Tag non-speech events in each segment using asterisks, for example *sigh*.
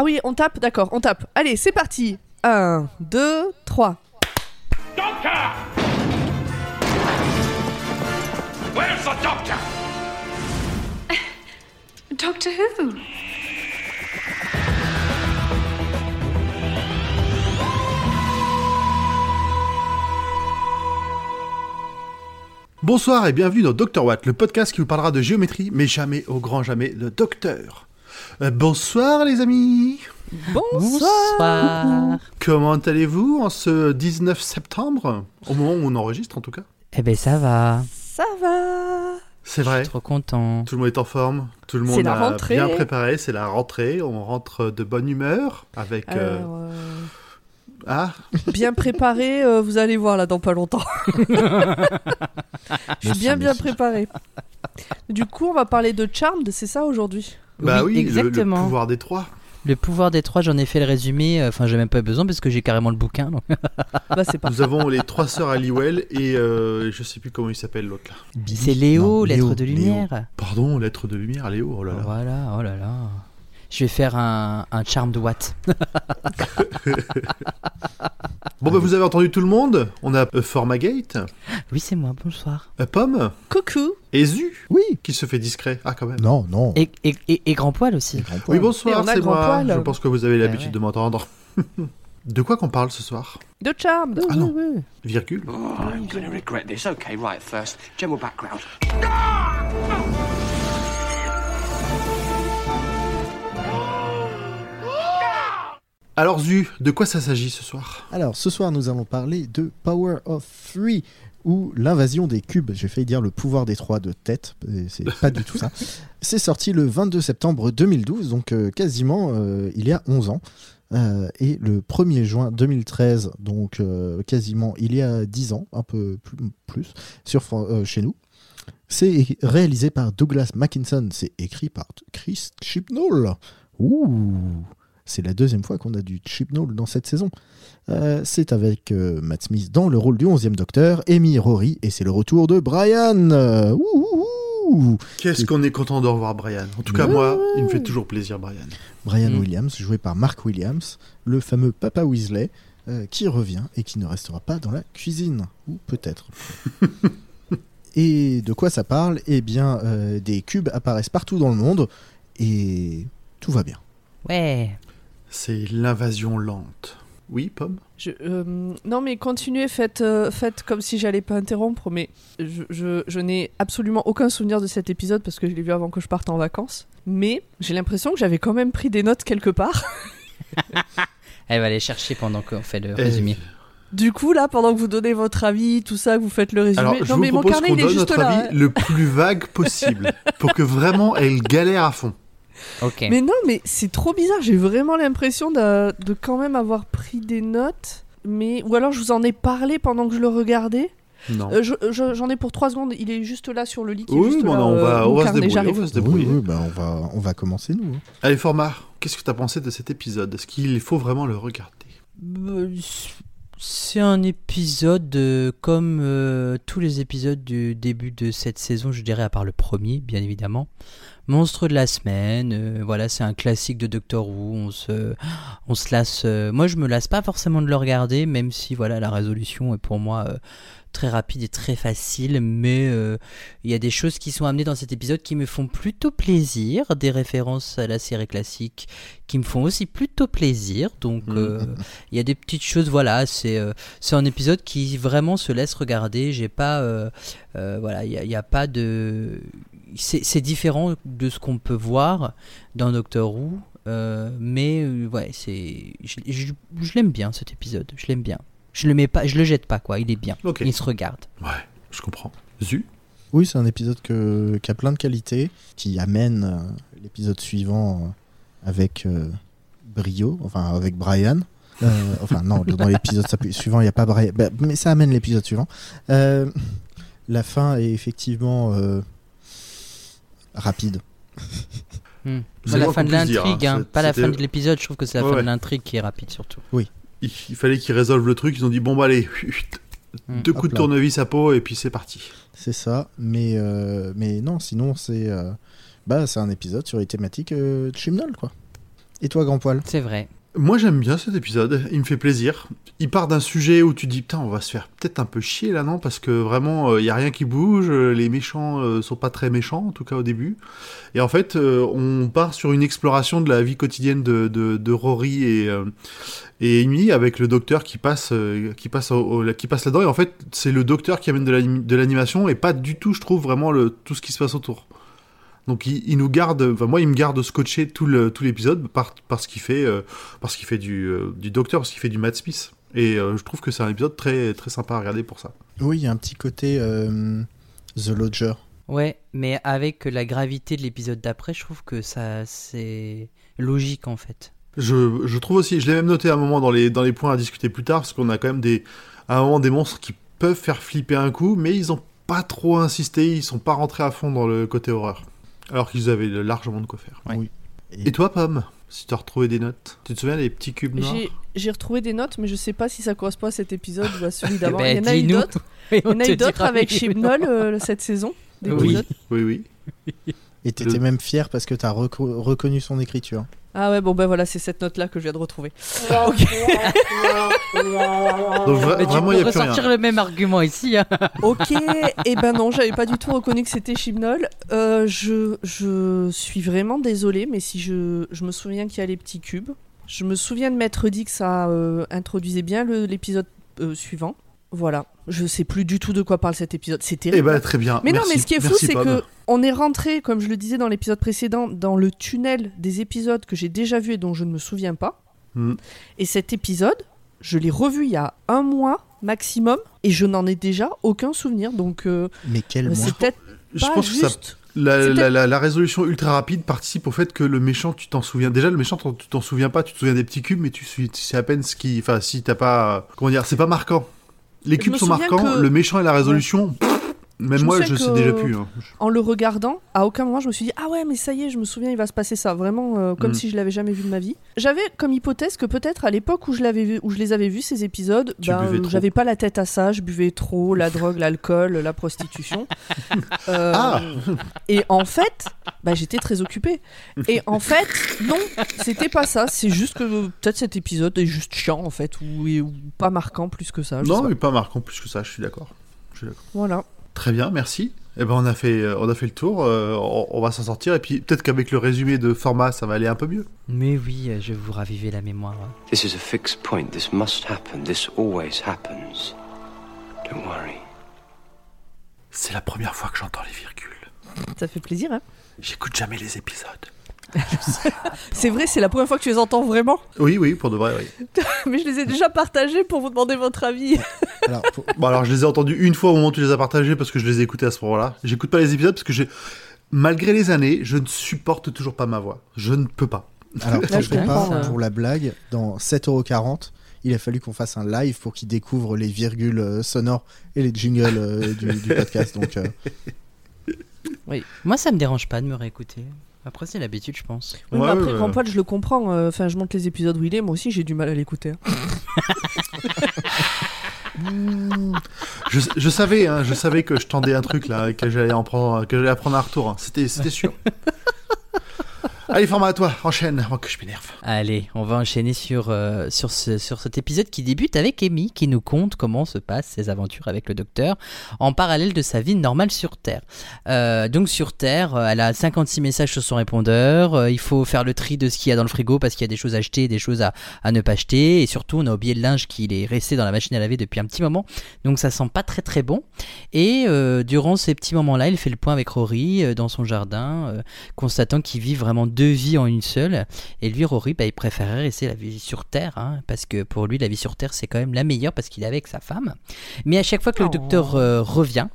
Ah oui, on tape, d'accord, on tape. Allez, c'est parti. 1, 2, 3. Doctor! Where's the doctor? *laughs* Doctor Who? Bonsoir et bienvenue dans Dr Watt, le podcast qui vous parlera de géométrie, mais jamais, au grand jamais, de docteur. Euh, bonsoir les amis Bonsoir. Comment allez-vous en ce 19 septembre? Au moment où on enregistre en tout cas. Eh ben ça va. Ça va C'est vrai, Trop content. tout le monde est en forme, tout le C'est monde la a rentrée. bien préparé, c'est la rentrée, on rentre de bonne humeur avec... euh, Alors, euh, Ah, bien préparé, euh, vous allez voir là dans pas longtemps. *laughs* Je suis bien bien préparé. Du coup, on va parler de Charmed, c'est ça aujourd'hui? Bah oui, le- le, exactement. pouvoir des trois. Le pouvoir des trois, j'en ai fait le résumé. euh, Enfin, j'ai même pas besoin parce que j'ai carrément le bouquin. donc. *laughs* Bah c'est pas. Nous avons les trois sœurs Halliwell et euh, je sais plus comment il s'appelle l'autre là. C'est Léo, Léo, de Léo. lumière. Pardon, lettre de lumière, Léo, oh là là. Voilà, oh là là. Je vais faire un, un charm de Watt. *laughs* Bon bah vous avez entendu tout le monde, on a euh, Formagate, Oui, c'est moi, bonsoir. euh, Pomme Coucou et Zu Oui. qui se fait discret. Ah quand même. Non, non. Et, et, et, et grand poil aussi. Oui, bonsoir, c'est grand moi. poil. Je pense que vous avez l'habitude ouais. de m'entendre. *laughs* de quoi qu'on parle ce soir? De Charmed Ah non, Oui, oui. virgule. Oh, I'm to regret this. Okay, right, first, general background. Alors Zu, de quoi ça s'agit ce soir? Alors, ce soir, nous allons parler de Power of Three, ou l'invasion des cubes. J'ai failli dire le pouvoir des trois de tête, c'est *laughs* pas du tout ça. C'est sorti le 22 septembre 2012, donc euh, quasiment euh, il y a 11 ans. Euh, et le 1er juin 2013, donc euh, quasiment il y a 10 ans, un peu plus, plus sur, euh, chez nous. C'est réalisé par Douglas Mackinson, c'est écrit par Chris Chibnall. Ouh, c'est la deuxième fois qu'on a du Chibnall dans cette saison. Euh, c'est avec euh, Matt Smith dans le rôle du 11e Docteur, Amy Rory, et c'est le retour de Brian. Euh. Qu'est-ce qu'on est content de revoir Brian. En tout cas Ouais. moi, il me fait toujours plaisir Brian. Brian Mm. Williams, joué par Mark Williams, le fameux Papa Weasley, euh, qui revient et qui ne restera pas dans la cuisine. Ou peut-être. *laughs* et de quoi ça parle? Eh bien, euh, des cubes apparaissent partout dans le monde, et tout va bien. Ouais. C'est l'invasion lente. Oui, Pomme Je- euh, non mais continuez, faites, euh, faites comme si j'allais pas interrompre, mais je, je- je n'ai absolument aucun souvenir de cet épisode parce que je l'ai vu avant que je parte en vacances. Mais j'ai l'impression que j'avais quand même pris des notes quelque part. *laughs* Elle va aller chercher pendant qu'on fait le résumé. Du coup là, pendant que vous donnez votre avis, tout ça, que vous faites le résumé. Alors, je non vous mais mon carnet il est juste notre là. avis hein. le plus vague possible pour que vraiment elle galère à fond. Mais non, mais c'est trop bizarre. J'ai vraiment l'impression de, de quand même avoir pris des notes. Mais ou alors je vous en ai parlé pendant que je le regardais. Non. Euh, je- je- J'en ai pour 3 secondes. Il est juste là sur le lit. qui est oui, juste bon, là, on va, on va se carnet, débrouiller. j'arrive. On va se débrouiller. Oui, oui, bah, on, va, on va commencer nous. hein. Allez, Formar, qu'est-ce que tu as pensé de cet épisode? Est-ce qu'il faut vraiment le regarder? Bah, C'est un épisode euh, comme euh, tous les épisodes du début de cette saison, je dirais, à part le premier, bien évidemment. Monstre de la semaine, euh, voilà, c'est un classique de Doctor Who. On se, on se lasse. moi, je me lasse pas forcément de le regarder, même si voilà, la résolution est pour moi très rapide et très facile. Mais euh, il y a des choses qui sont amenées dans cet épisode qui me font plutôt plaisir, des références à la série classique qui me font aussi plutôt plaisir. Donc, euh, il y a des petites choses, voilà, c'est euh, c'est un épisode qui vraiment se laisse regarder. J'ai pas, voilà, il n'y a, il y a pas de, c'est c'est différent de ce qu'on peut voir dans Doctor Who, euh, mais euh, ouais, c'est, je, je- je l'aime bien cet épisode, je l'aime bien. Je le mets pas, je le jette pas quoi, il est bien, Ok. il se regarde. Ouais, je comprends. Zu Oui, c'est un épisode que, qui a plein de qualités, qui amène euh, l'épisode suivant euh, avec euh, brio, enfin avec Brian. Euh, *laughs* enfin, non, dans l'épisode suivant, il n'y a pas Brian. bah, mais ça amène l'épisode suivant. Euh, la fin est effectivement euh, rapide. Hmm. Pas la fin de l'intrigue, hein. hein, pas la fin de l'épisode. Je trouve que c'est la Ouais, fin ouais. de l'intrigue qui est rapide surtout. Il, il fallait qu'ils résolvent le truc. Ils ont dit bon, bah allez, Hmm. deux coups de tournevis à peau et puis c'est parti. C'est ça, mais, euh, mais non, sinon, c'est euh, bah, c'est un épisode sur les thématiques euh, de Chibnall, quoi. Et toi, grand poil? C'est vrai. Moi j'aime bien cet épisode, il me fait plaisir. Il part d'un sujet où tu dis putain on va se faire peut-être un peu chier là non? Parce que vraiment il y a rien qui bouge, euh, les méchants euh, sont pas très méchants en tout cas au début. Et en fait euh, on part sur une exploration de la vie quotidienne de, de, Rory et euh, et Amy avec le docteur qui passe euh, qui passe là-dedans et en fait c'est le docteur qui amène de l'animation et pas du tout je trouve vraiment le tout ce qui se passe autour. Donc il, il nous garde, enfin moi il me garde scotché tout l'épisode par, parce qu'il fait euh, parce qu'il fait du euh, du docteur, parce qu'il fait du Matt Smith. Et euh, je trouve que c'est un épisode très très sympa à regarder pour ça. Oui, il y a un petit côté euh, The Lodger. Ouais, mais avec la gravité de l'épisode d'après, je trouve que ça c'est logique en fait. Je, je trouve aussi, je l'ai même noté à un moment dans les dans les points à discuter plus tard, parce qu'on a quand même des à un moment des monstres qui peuvent faire flipper un coup, mais ils ont pas trop insisté, ils sont pas rentrés à fond dans le côté horreur, alors qu'ils avaient largement de quoi faire. Ouais. Oui. Et toi, Pomme, si tu as retrouvé des notes, tu te souviens des petits cubes noirs J'ai- retrouvé des notes, mais je sais pas si ça correspond à cet épisode ou à celui d'avant. Ben, il y en a eu d'autres. *laughs* Il y en a eu d'autres avec oui Chibnall euh, cette saison. Oui. d'épisodes. Oui, oui. Et t'étais Le- même fier parce que t'as reco- reconnu son écriture. Ah ouais, bon ben voilà, c'est cette note-là que je viens de retrouver. *laughs* Donc vra- Mais tu vraiment, peux il y a plus rien. ressortir le même argument ici. hein. *laughs* Ok, et ben non, j'avais pas du tout reconnu que c'était Chibnall. Euh, je, je suis vraiment désolée, mais si je, je me souviens qu'il y a les petits cubes. Je me souviens de m'être dit que ça euh, introduisait bien l'épisode euh, suivant. Voilà, je sais plus du tout de quoi parle cet épisode. C'est Eh terrible. ben très bien. Mais non, mais ce qui est fou, c'est que on est rentré, comme je le disais dans l'épisode précédent, dans le tunnel des épisodes que j'ai déjà vus et dont je ne me souviens pas. Hmm. Et cet épisode, je l'ai revu il y a un mois maximum et je n'en ai déjà aucun souvenir. Donc euh, Mais quel mois c'est peut-être Je pas pense que ça juste. La, C'est la- la- la résolution ultra rapide participe au fait que le méchant, tu t'en souviens. Déjà, le méchant, tu t'en souviens pas, tu te souviens des petits cubes, mais tu, suis- tu sais à peine ce qui. Enfin, si t'as pas. Comment dire, c'est pas marquant. Les cubes sont marquants, que- le méchant et la résolution. Même Je moi, je sais déjà plus. hein. En le regardant, à aucun moment je me suis dit ah ouais mais ça y est, je me souviens il va se passer ça. Vraiment euh, comme Mm. si je l'avais jamais vu de ma vie. J'avais comme hypothèse que peut-être à l'époque où je l'avais vu, où je les avais vus ces épisodes, ben, j'avais pas la tête à ça, je buvais trop, la *laughs* drogue, l'alcool, la prostitution. *laughs* Euh, Ah Et en fait, bah, j'étais très occupée. Et en fait, non, c'était pas ça. C'est juste que peut-être cet épisode est juste chiant en fait ou, ou pas marquant plus que ça. Non, mais pas marquant plus que ça. Je suis d'accord. Voilà. Très bien, merci. Eh ben, on a fait, euh, on a fait le tour. euh, on, on va s'en sortir. Et puis, peut-être qu'avec le résumé de format, ça va aller un peu mieux. Mais oui, euh, je vais vous raviver la mémoire. This is a fixed point. This must happen. This always happens. Don't worry. C'est la première fois que j'entends les virgules. Ça fait plaisir. Hein J'écoute jamais les épisodes. *laughs* c'est vrai, c'est la première fois que tu les entends vraiment. Oui, oui, pour de vrai, oui. *laughs* Mais je les ai déjà partagés pour vous demander votre avis. *laughs* Alors, pour- Bon, alors je les ai entendus une fois au moment où tu les as partagés parce que je les ai écoutés à ce moment-là. J'écoute pas les épisodes parce que j'ai. Malgré les années, je ne supporte toujours pas ma voix. Je ne peux pas. alors Là, je pas, euh. pour la blague, dans 7,40€, il a fallu qu'on fasse un live pour qu'ils découvrent les virgules euh, sonores et les jingles euh, du, du podcast. Donc, euh, Moi, ça me dérange pas de me réécouter. Après, c'est l'habitude, je pense. Oui, mais Ouais, après, ouais. Grand Poil, je le comprends. euh, Enfin, je monte les épisodes où il est. Moi aussi, j'ai du mal à l'écouter. hein. *laughs* Je, je savais, hein, je savais que je tendais un truc là, que j'allais en prendre, que j'allais apprendre un retour. hein. C'était, c'était sûr. Allez, format à toi, enchaîne avant que je m'énerve. Allez, on va enchaîner sur, euh, sur, ce- sur cet épisode qui débute avec Amy qui nous conte comment se passent ses aventures avec le docteur en parallèle de sa vie normale sur Terre. Euh, donc sur Terre, euh, elle a 56 messages sur son répondeur, il faut faire le tri de ce qu'il y a dans le frigo parce qu'il y a des choses à acheter, des choses à, à ne pas acheter et surtout on a oublié le linge qui est resté dans la machine à laver depuis un petit moment donc ça sent pas très très bon et durant ces petits moments-là, il fait le point avec Rory dans son jardin constatant qu'il vit vraiment deux vies en une seule. Et lui, Rory, bah, il préférait rester la vie sur Terre, hein, parce que pour lui, la vie sur Terre, c'est quand même la meilleure, parce qu'il est avec sa femme. Mais à chaque fois que le Oh. docteur euh, revient,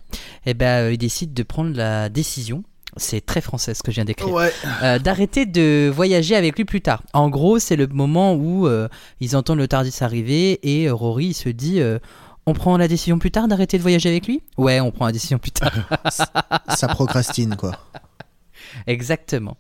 eh ben, euh, il décide de prendre la décision. C'est très français ce que je viens d'écrire. Ouais. Euh, d'arrêter de voyager avec lui plus tard. En gros, c'est le moment où euh, ils entendent le Tardis arriver et euh, Rory il se dit euh, on prend la décision plus tard d'arrêter de voyager avec lui? Ouais, on prend la décision plus tard. *laughs* ça procrastine, quoi. Exactement.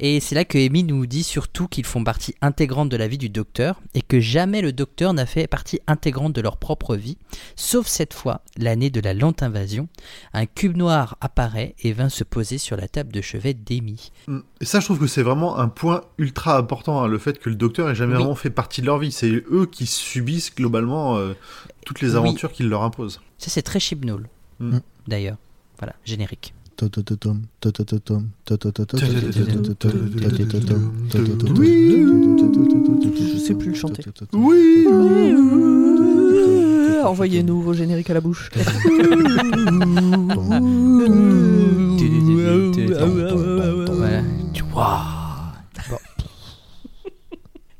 Et c'est là que Amy nous dit surtout qu'ils font partie intégrante de la vie du docteur et que jamais le docteur n'a fait partie intégrante de leur propre vie, sauf cette fois, l'année de la lente invasion. Un cube noir apparaît et vint se poser sur la table de chevet d'Amy. Et ça, je trouve que c'est vraiment un point ultra important, hein, le fait que le docteur ait jamais Oui. vraiment fait partie de leur vie. C'est eux qui subissent globalement euh, toutes les Oui. aventures qu'il leur impose. Ça, c'est très Chibnall, Mm. d'ailleurs. Voilà, générique. Je sais plus le chanter. Oui Envoyez-nous vos génériques à la bouche. *laughs* Tu vois.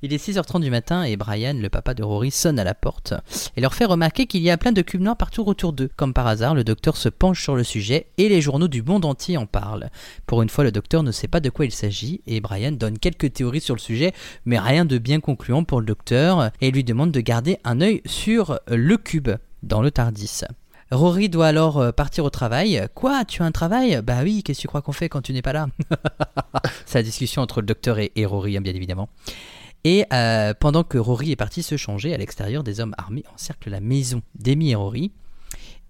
Il est 6h30 du matin et Brian, le papa de Rory, sonne à la porte et leur fait remarquer qu'il y a plein de cubes noirs partout autour d'eux. Comme par hasard, le docteur se penche sur le sujet et les journaux du monde entier en parlent. Pour une fois, le docteur ne sait pas de quoi il s'agit et Brian donne quelques théories sur le sujet, mais rien de bien concluant pour le docteur et lui demande de garder un œil sur le cube dans le Tardis. Rory doit alors euh, partir au travail. Quoi Tu as un travail? Bah oui, qu'est-ce que tu crois qu'on fait quand tu n'es pas là? *laughs* La discussion entre le docteur et, et Rory, hein, bien évidemment. Et euh, pendant que Rory est parti se changer, à l'extérieur, des hommes armés encerclent la maison d'Amy et Rory.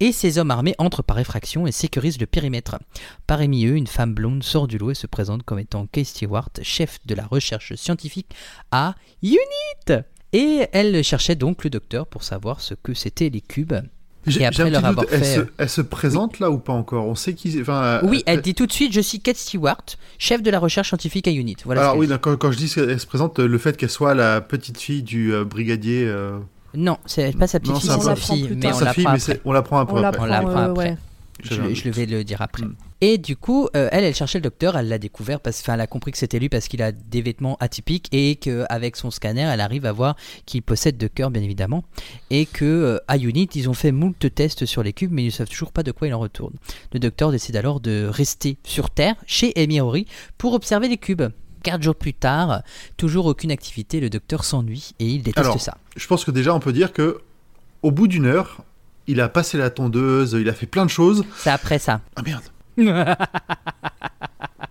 Et ces hommes armés entrent par effraction et sécurisent le périmètre. Parmi eux, une femme blonde sort du lot et se présente comme étant Kay Stewart, chef de la recherche scientifique à UNIT. Et elle cherchait donc le docteur pour savoir ce que c'étaient les cubes. J'ai- Et après leur avoir elle, fait- se, elle se présente là ou pas encore? On sait qui. Enfin, euh, Oui, elle euh, dit tout de suite, je suis Kate Stewart, chef de la recherche scientifique à UNIT. Voilà Alors oui, dit. quand je dis qu'elle se présente, le fait qu'elle soit la petite fille du euh, brigadier. euh, Non, c'est pas sa petite Non, fille, c'est sa fille, mais on sa la fille, prend mais après. on la prend un peu On après. l'apprend, euh, après. Je, vais le dire après. Mm. Et du coup, euh, elle, elle cherchait le docteur, elle l'a découvert parce enfin, elle a compris que c'était lui parce qu'il a des vêtements atypiques et qu'avec son scanner, elle arrive à voir qu'il possède deux cœurs, bien évidemment. Et que euh, à Unit, ils ont fait moult tests sur les cubes, mais ils ne savent toujours pas de quoi il en retourne. Le docteur décide alors de rester sur Terre, chez Rory, pour observer les cubes. Quatre jours plus tard, toujours aucune activité, le docteur s'ennuie et il déteste Alors, ça. Je pense que déjà on peut dire que au bout d'une heure, il a passé la tondeuse, il a fait plein de choses. C'est après ça. Ah merde. *laughs*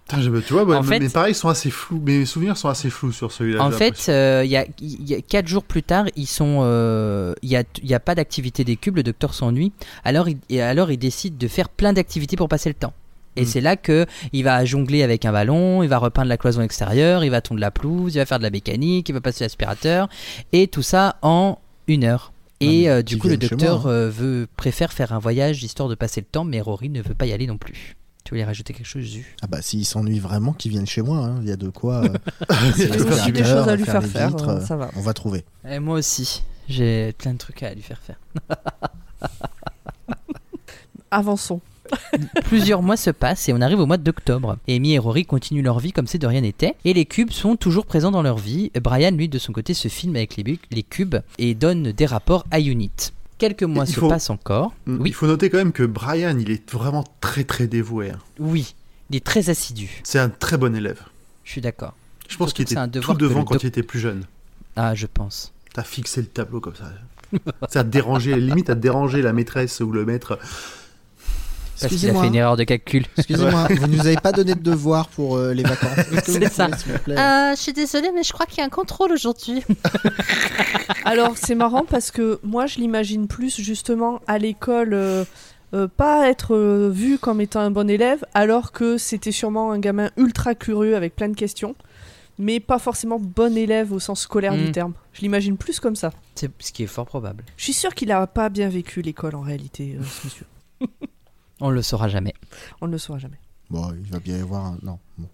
Putain, tu vois, ouais, En mais- fait- mais pareil, ils sont assez flous. Mes souvenirs sont assez flous sur celui-là. En fait, euh, il y, a, il y a quatre jours plus tard, ils sont, euh, il y a, y a pas d'activité des cubes. Le docteur s'ennuie. Alors, il, alors, il décide de faire plein d'activités pour passer le temps. Et Mm. c'est là que il va jongler avec un ballon, il va repeindre la cloison extérieure, il va tondre la pelouse, il va faire de la mécanique, il va passer l'aspirateur, et tout ça en une heure. Et euh, du coup, le docteur moi, hein. euh, veut préfère faire un voyage histoire de passer le temps, mais Rory ne veut pas y aller non plus. Tu voulais rajouter quelque chose, Zu? Ah bah s'ils s'ennuient vraiment, qu'ils viennent chez moi. hein. Il y a de quoi. euh, *laughs* Il y a aussi des choses à lui faire faire, vitres, euh, ça va. On va trouver. Et moi aussi, j'ai plein de trucs à lui faire faire. *laughs* Avançons. *laughs* Plusieurs mois se passent et on arrive au mois d'octobre. Amy et Rory continuent leur vie comme si de rien n'était. Et les cubes sont toujours présents dans leur vie. Brian, lui, de son côté, se filme avec les, cubes et donne des rapports à Unit. Quelques mois Il se faut- passent encore. Mm, Oui, Il faut noter quand même que Brian, il est vraiment très très dévoué. hein. oui, il est très assidu. C'est un très bon élève. Je suis d'accord. Je pense qu'il était un tout devant quand doc- il était plus jeune. Ah, je pense. T'as fixé le tableau comme ça. *laughs* ça a dérangé, limite à déranger la maîtresse ou le maître. Parce qu'il a fait une erreur de calcul. *laughs* Excusez-moi, vous nous avez pas donné de devoir pour euh, les vacances. *laughs* C'est ça. Euh, je suis désolée, mais je crois qu'il y a un contrôle aujourd'hui. *laughs* Alors c'est marrant parce que moi je l'imagine plus justement à l'école, euh, euh, pas être euh, vu comme étant un bon élève, alors que c'était sûrement un gamin ultra curieux avec plein de questions, mais pas forcément bon élève au sens scolaire du terme. Je l'imagine plus comme ça. C'est ce qui est fort probable. Je suis sûr qu'il a pas bien vécu l'école en réalité, euh, ce monsieur. On le saura jamais. On ne le saura jamais. Bon, il va bien y avoir un. Non. bon.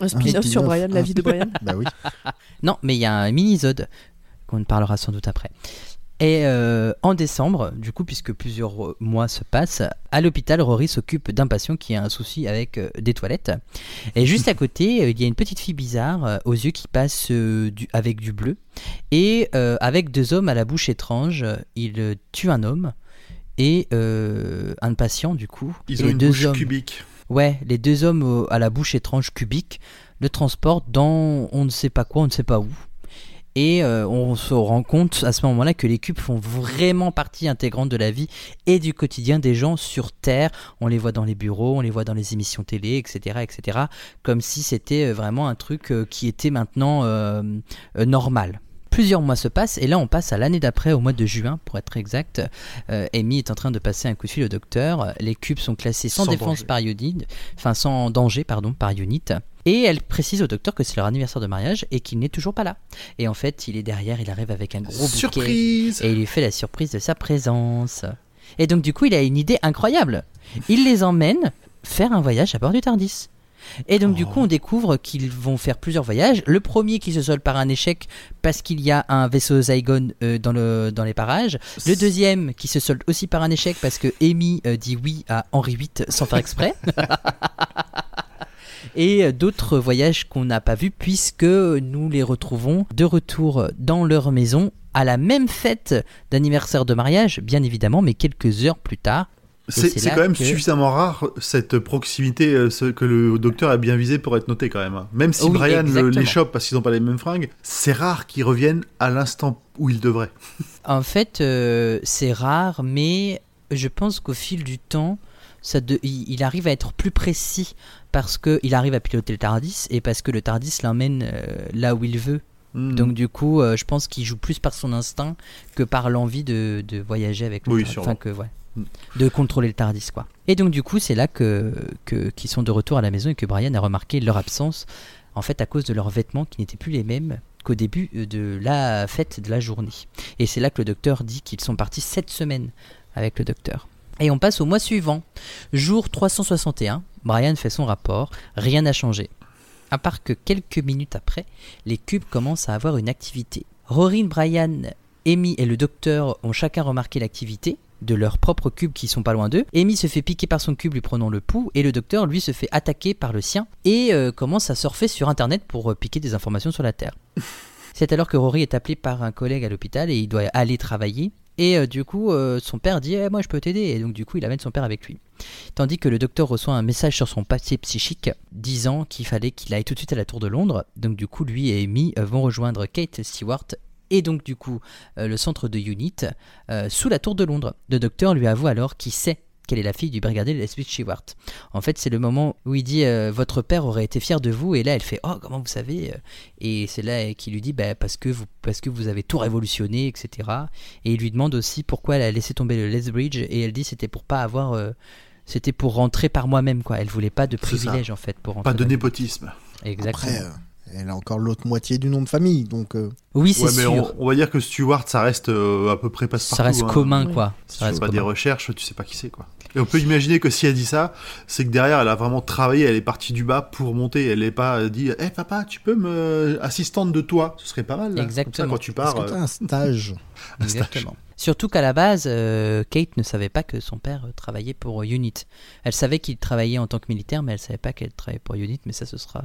Un spin-off sur Brian, la vie de Brian. *laughs* Bah oui. *laughs* Non, mais il y a un mini-zode qu'on ne parlera sans doute après. Et euh, en décembre, du coup, puisque plusieurs euh, mois se passent, à l'hôpital, Rory s'occupe d'un patient qui a un souci avec euh, des toilettes. Et juste à côté, il y a une petite fille bizarre euh, aux yeux qui passe euh, du- avec du bleu. Et euh, avec deux hommes à la bouche étrange, il euh, tue un homme et euh, un patient, du coup. Ils Et ont les une deux bouche hommes, cubique. Ouais, les deux hommes au- à la bouche étrange cubique le transportent dans on ne sait pas quoi, on ne sait pas où. Et euh, on se rend compte à ce moment-là que les cubes font vraiment partie intégrante de la vie et du quotidien des gens sur Terre. On les voit dans les bureaux, on les voit dans les émissions télé, etc., etc. Comme si c'était euh, vraiment un truc qui était maintenant euh, normal. Plusieurs mois se passent et là on passe à l'année d'après, au mois de juin pour être exact. Euh, Amy est en train de passer un coup de fil au docteur. Les cubes sont classés sans, Sans défense danger. par unit, enfin sans danger pardon par unit. Et elle précise au docteur que c'est leur anniversaire de mariage et qu'il n'est toujours pas là. Et en fait il est derrière, il arrive avec un gros bouquet Surprise et il lui fait la surprise de sa présence. Et donc du coup il a une idée incroyable. Il les emmène faire un voyage à bord du Tardis. Et donc du coup on découvre qu'ils vont faire plusieurs voyages. Le premier qui se solde par un échec parce qu'il y a un vaisseau Zygon euh, dans, le, dans les parages. Le deuxième qui se solde aussi par un échec parce que Amy euh, dit oui à Henri VIII sans faire exprès. *laughs* Et euh, d'autres voyages qu'on n'a pas vus puisque nous les retrouvons de retour dans leur maison à la même fête d'anniversaire de mariage, bien évidemment, mais quelques heures plus tard. C'est quand même que- suffisamment rare cette proximité euh, ce- que le docteur a bien visé pour être noté quand même. Même si Oui, Brian chope parce qu'ils n'ont pas les mêmes fringues, c'est rare qu'ils reviennent à l'instant où ils devraient. *laughs* En fait, euh, c'est rare, mais je pense qu'au fil du temps, ça de- il, il arrive à être plus précis parce qu'il arrive à piloter le Tardis et parce que le Tardis l'emmène euh, là où il veut. Hmm. Donc du coup, euh, je pense qu'il joue plus par son instinct que par l'envie de, de voyager avec le Oui, Tardis. Enfin, que, ouais. De contrôler le Tardis, quoi. Et donc du coup, c'est là que que- qu'ils sont de retour à la maison et que Brian a remarqué leur absence, en fait à cause de leurs vêtements qui n'étaient plus les mêmes qu'au début euh, de la fête de la journée. Et c'est là que le docteur dit qu'ils sont partis cette semaine avec le docteur. Et on passe au mois suivant. Jour 361, Brian fait son rapport, rien n'a changé. À part que quelques minutes après, les cubes commencent à avoir une activité. Rorin, Brian, Amy et le docteur ont chacun remarqué l'activité de leurs propres cubes qui sont pas loin d'eux. Amy se fait piquer par son cube lui prenant le pouls et le docteur lui se fait attaquer par le sien et euh, commence à surfer sur internet pour euh, piquer des informations sur la Terre. *laughs* C'est alors que Rory est appelé par un collègue à l'hôpital et il doit aller travailler. Et euh, du coup, son père dit Eh, Moi, je peux t'aider. Et donc, du coup, il amène son père avec lui. Tandis que le docteur reçoit un message sur son papier psychique disant qu'il fallait qu'il aille tout de suite à la Tour de Londres. Donc, du coup, lui et Amy vont rejoindre Kate Stewart et donc, du coup, euh, le centre de Unit euh, sous la Tour de Londres. Le docteur lui avoue alors qu'il sait qu'elle est la fille du brigadier Leslie Stewart. En fait, c'est le moment où il dit euh, Votre père aurait été fier de vous. Et là, elle fait Oh, comment vous savez Et c'est là qu'il lui dit bah, parce, que vous, parce que vous avez tout révolutionné, etc. Et il lui demande aussi pourquoi elle a laissé tomber le Lethbridge. Et elle dit C'était pour pas avoir. c'était pour rentrer par moi-même, quoi. Elle voulait pas de privilège, en fait, pour rentrer. Pas de népotisme. Exactement. Après, elle a encore l'autre moitié du nom de famille, donc euh, oui, c'est Ouais, mais sûr. on, on va dire que Stewart, ça reste euh, à peu près passe-partout. Ça reste hein. commun, quoi. Si Ça tu fais reste pas des recherches, tu sais pas qui c'est quoi. Et on peut imaginer que si elle dit ça, c'est que derrière elle a vraiment travaillé, elle est partie du bas pour monter. Elle n'est pas euh, dit, hé papa, tu peux me assistante de toi, ce serait pas mal. Là. Ça, Exactement. quand tu parce pars, que euh, t'as *laughs* un stage. Exactement. Surtout qu'à la base, euh, Kate ne savait pas que son père travaillait pour Unit. Elle savait qu'il travaillait en tant que militaire, mais elle savait pas qu'elle travaillait pour Unit, mais ça ce sera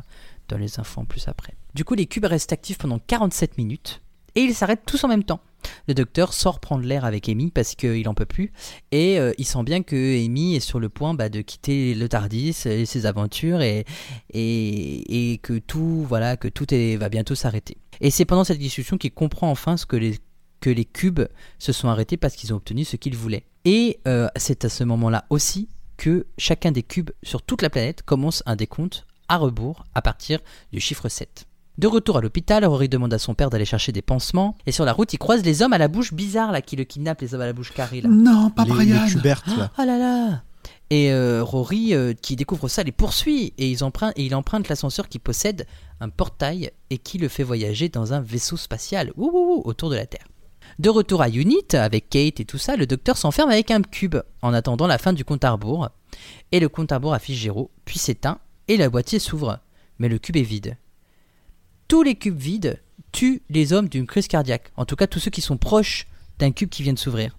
dans les infos en plus après. Du coup, les cubes restent actifs pendant 47 minutes et ils s'arrêtent tous en même temps. Le docteur sort prendre l'air avec Amy parce qu'il en peut plus et euh, il sent bien que Amy est sur le point bah, de quitter le Tardis et ses aventures et, et, et que tout voilà que tout va bientôt s'arrêter. Et c'est pendant cette discussion qu'il comprend enfin ce que les que les cubes se sont arrêtés parce qu'ils ont obtenu ce qu'ils voulaient. Et euh, c'est à ce moment-là aussi que chacun des cubes sur toute la planète commence un décompte à rebours à partir du chiffre 7. De retour à l'hôpital, Rory demande à son père d'aller chercher des pansements, et sur la route, il croise les hommes à la bouche bizarre là qui le kidnappent, les hommes à la bouche carrée là. Non, pas les, Brian. les Cubertes, là. Oh là là Et euh, Rory, euh, qui découvre ça, les poursuit et, ils empruntent, et il emprunte l'ascenseur qui possède un portail et qui le fait voyager dans un vaisseau spatial ouh, ouh, ouh, autour de la Terre. De retour à Unit, avec Kate et tout ça, le docteur s'enferme avec un cube en attendant la fin du compte à rebours. Et le compte à rebours affiche 0, puis s'éteint et la boîtier s'ouvre. Mais le cube est vide. Tous les cubes vides tuent les hommes d'une crise cardiaque, en tout cas tous ceux qui sont proches d'un cube qui vient de s'ouvrir.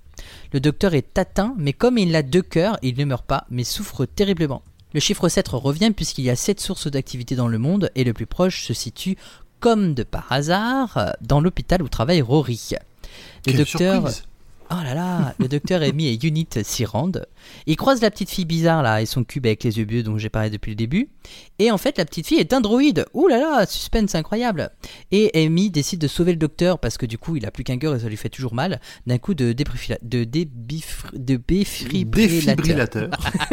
Le docteur est atteint, mais comme il a deux cœurs, il ne meurt pas, mais souffre terriblement. Le chiffre 7 revient puisqu'il y a 7 sources d'activité dans le monde et le plus proche se situe, comme de par hasard, dans l'hôpital où travaille Rory. Le Quelle docteur, surprise. Oh là là, le docteur Amy et Unit s'y rendent. Ils croisent la petite fille bizarre là et son cube avec les yeux bleus dont j'ai parlé depuis le début. Et en fait, la petite fille est un droïde. Ouh là là, suspense incroyable. Et Amy décide de sauver le docteur parce que du coup, il a plus qu'un cœur et ça lui fait toujours mal. D'un coup de débrifila- de débifr- de défibrillateur. Défibrillateur.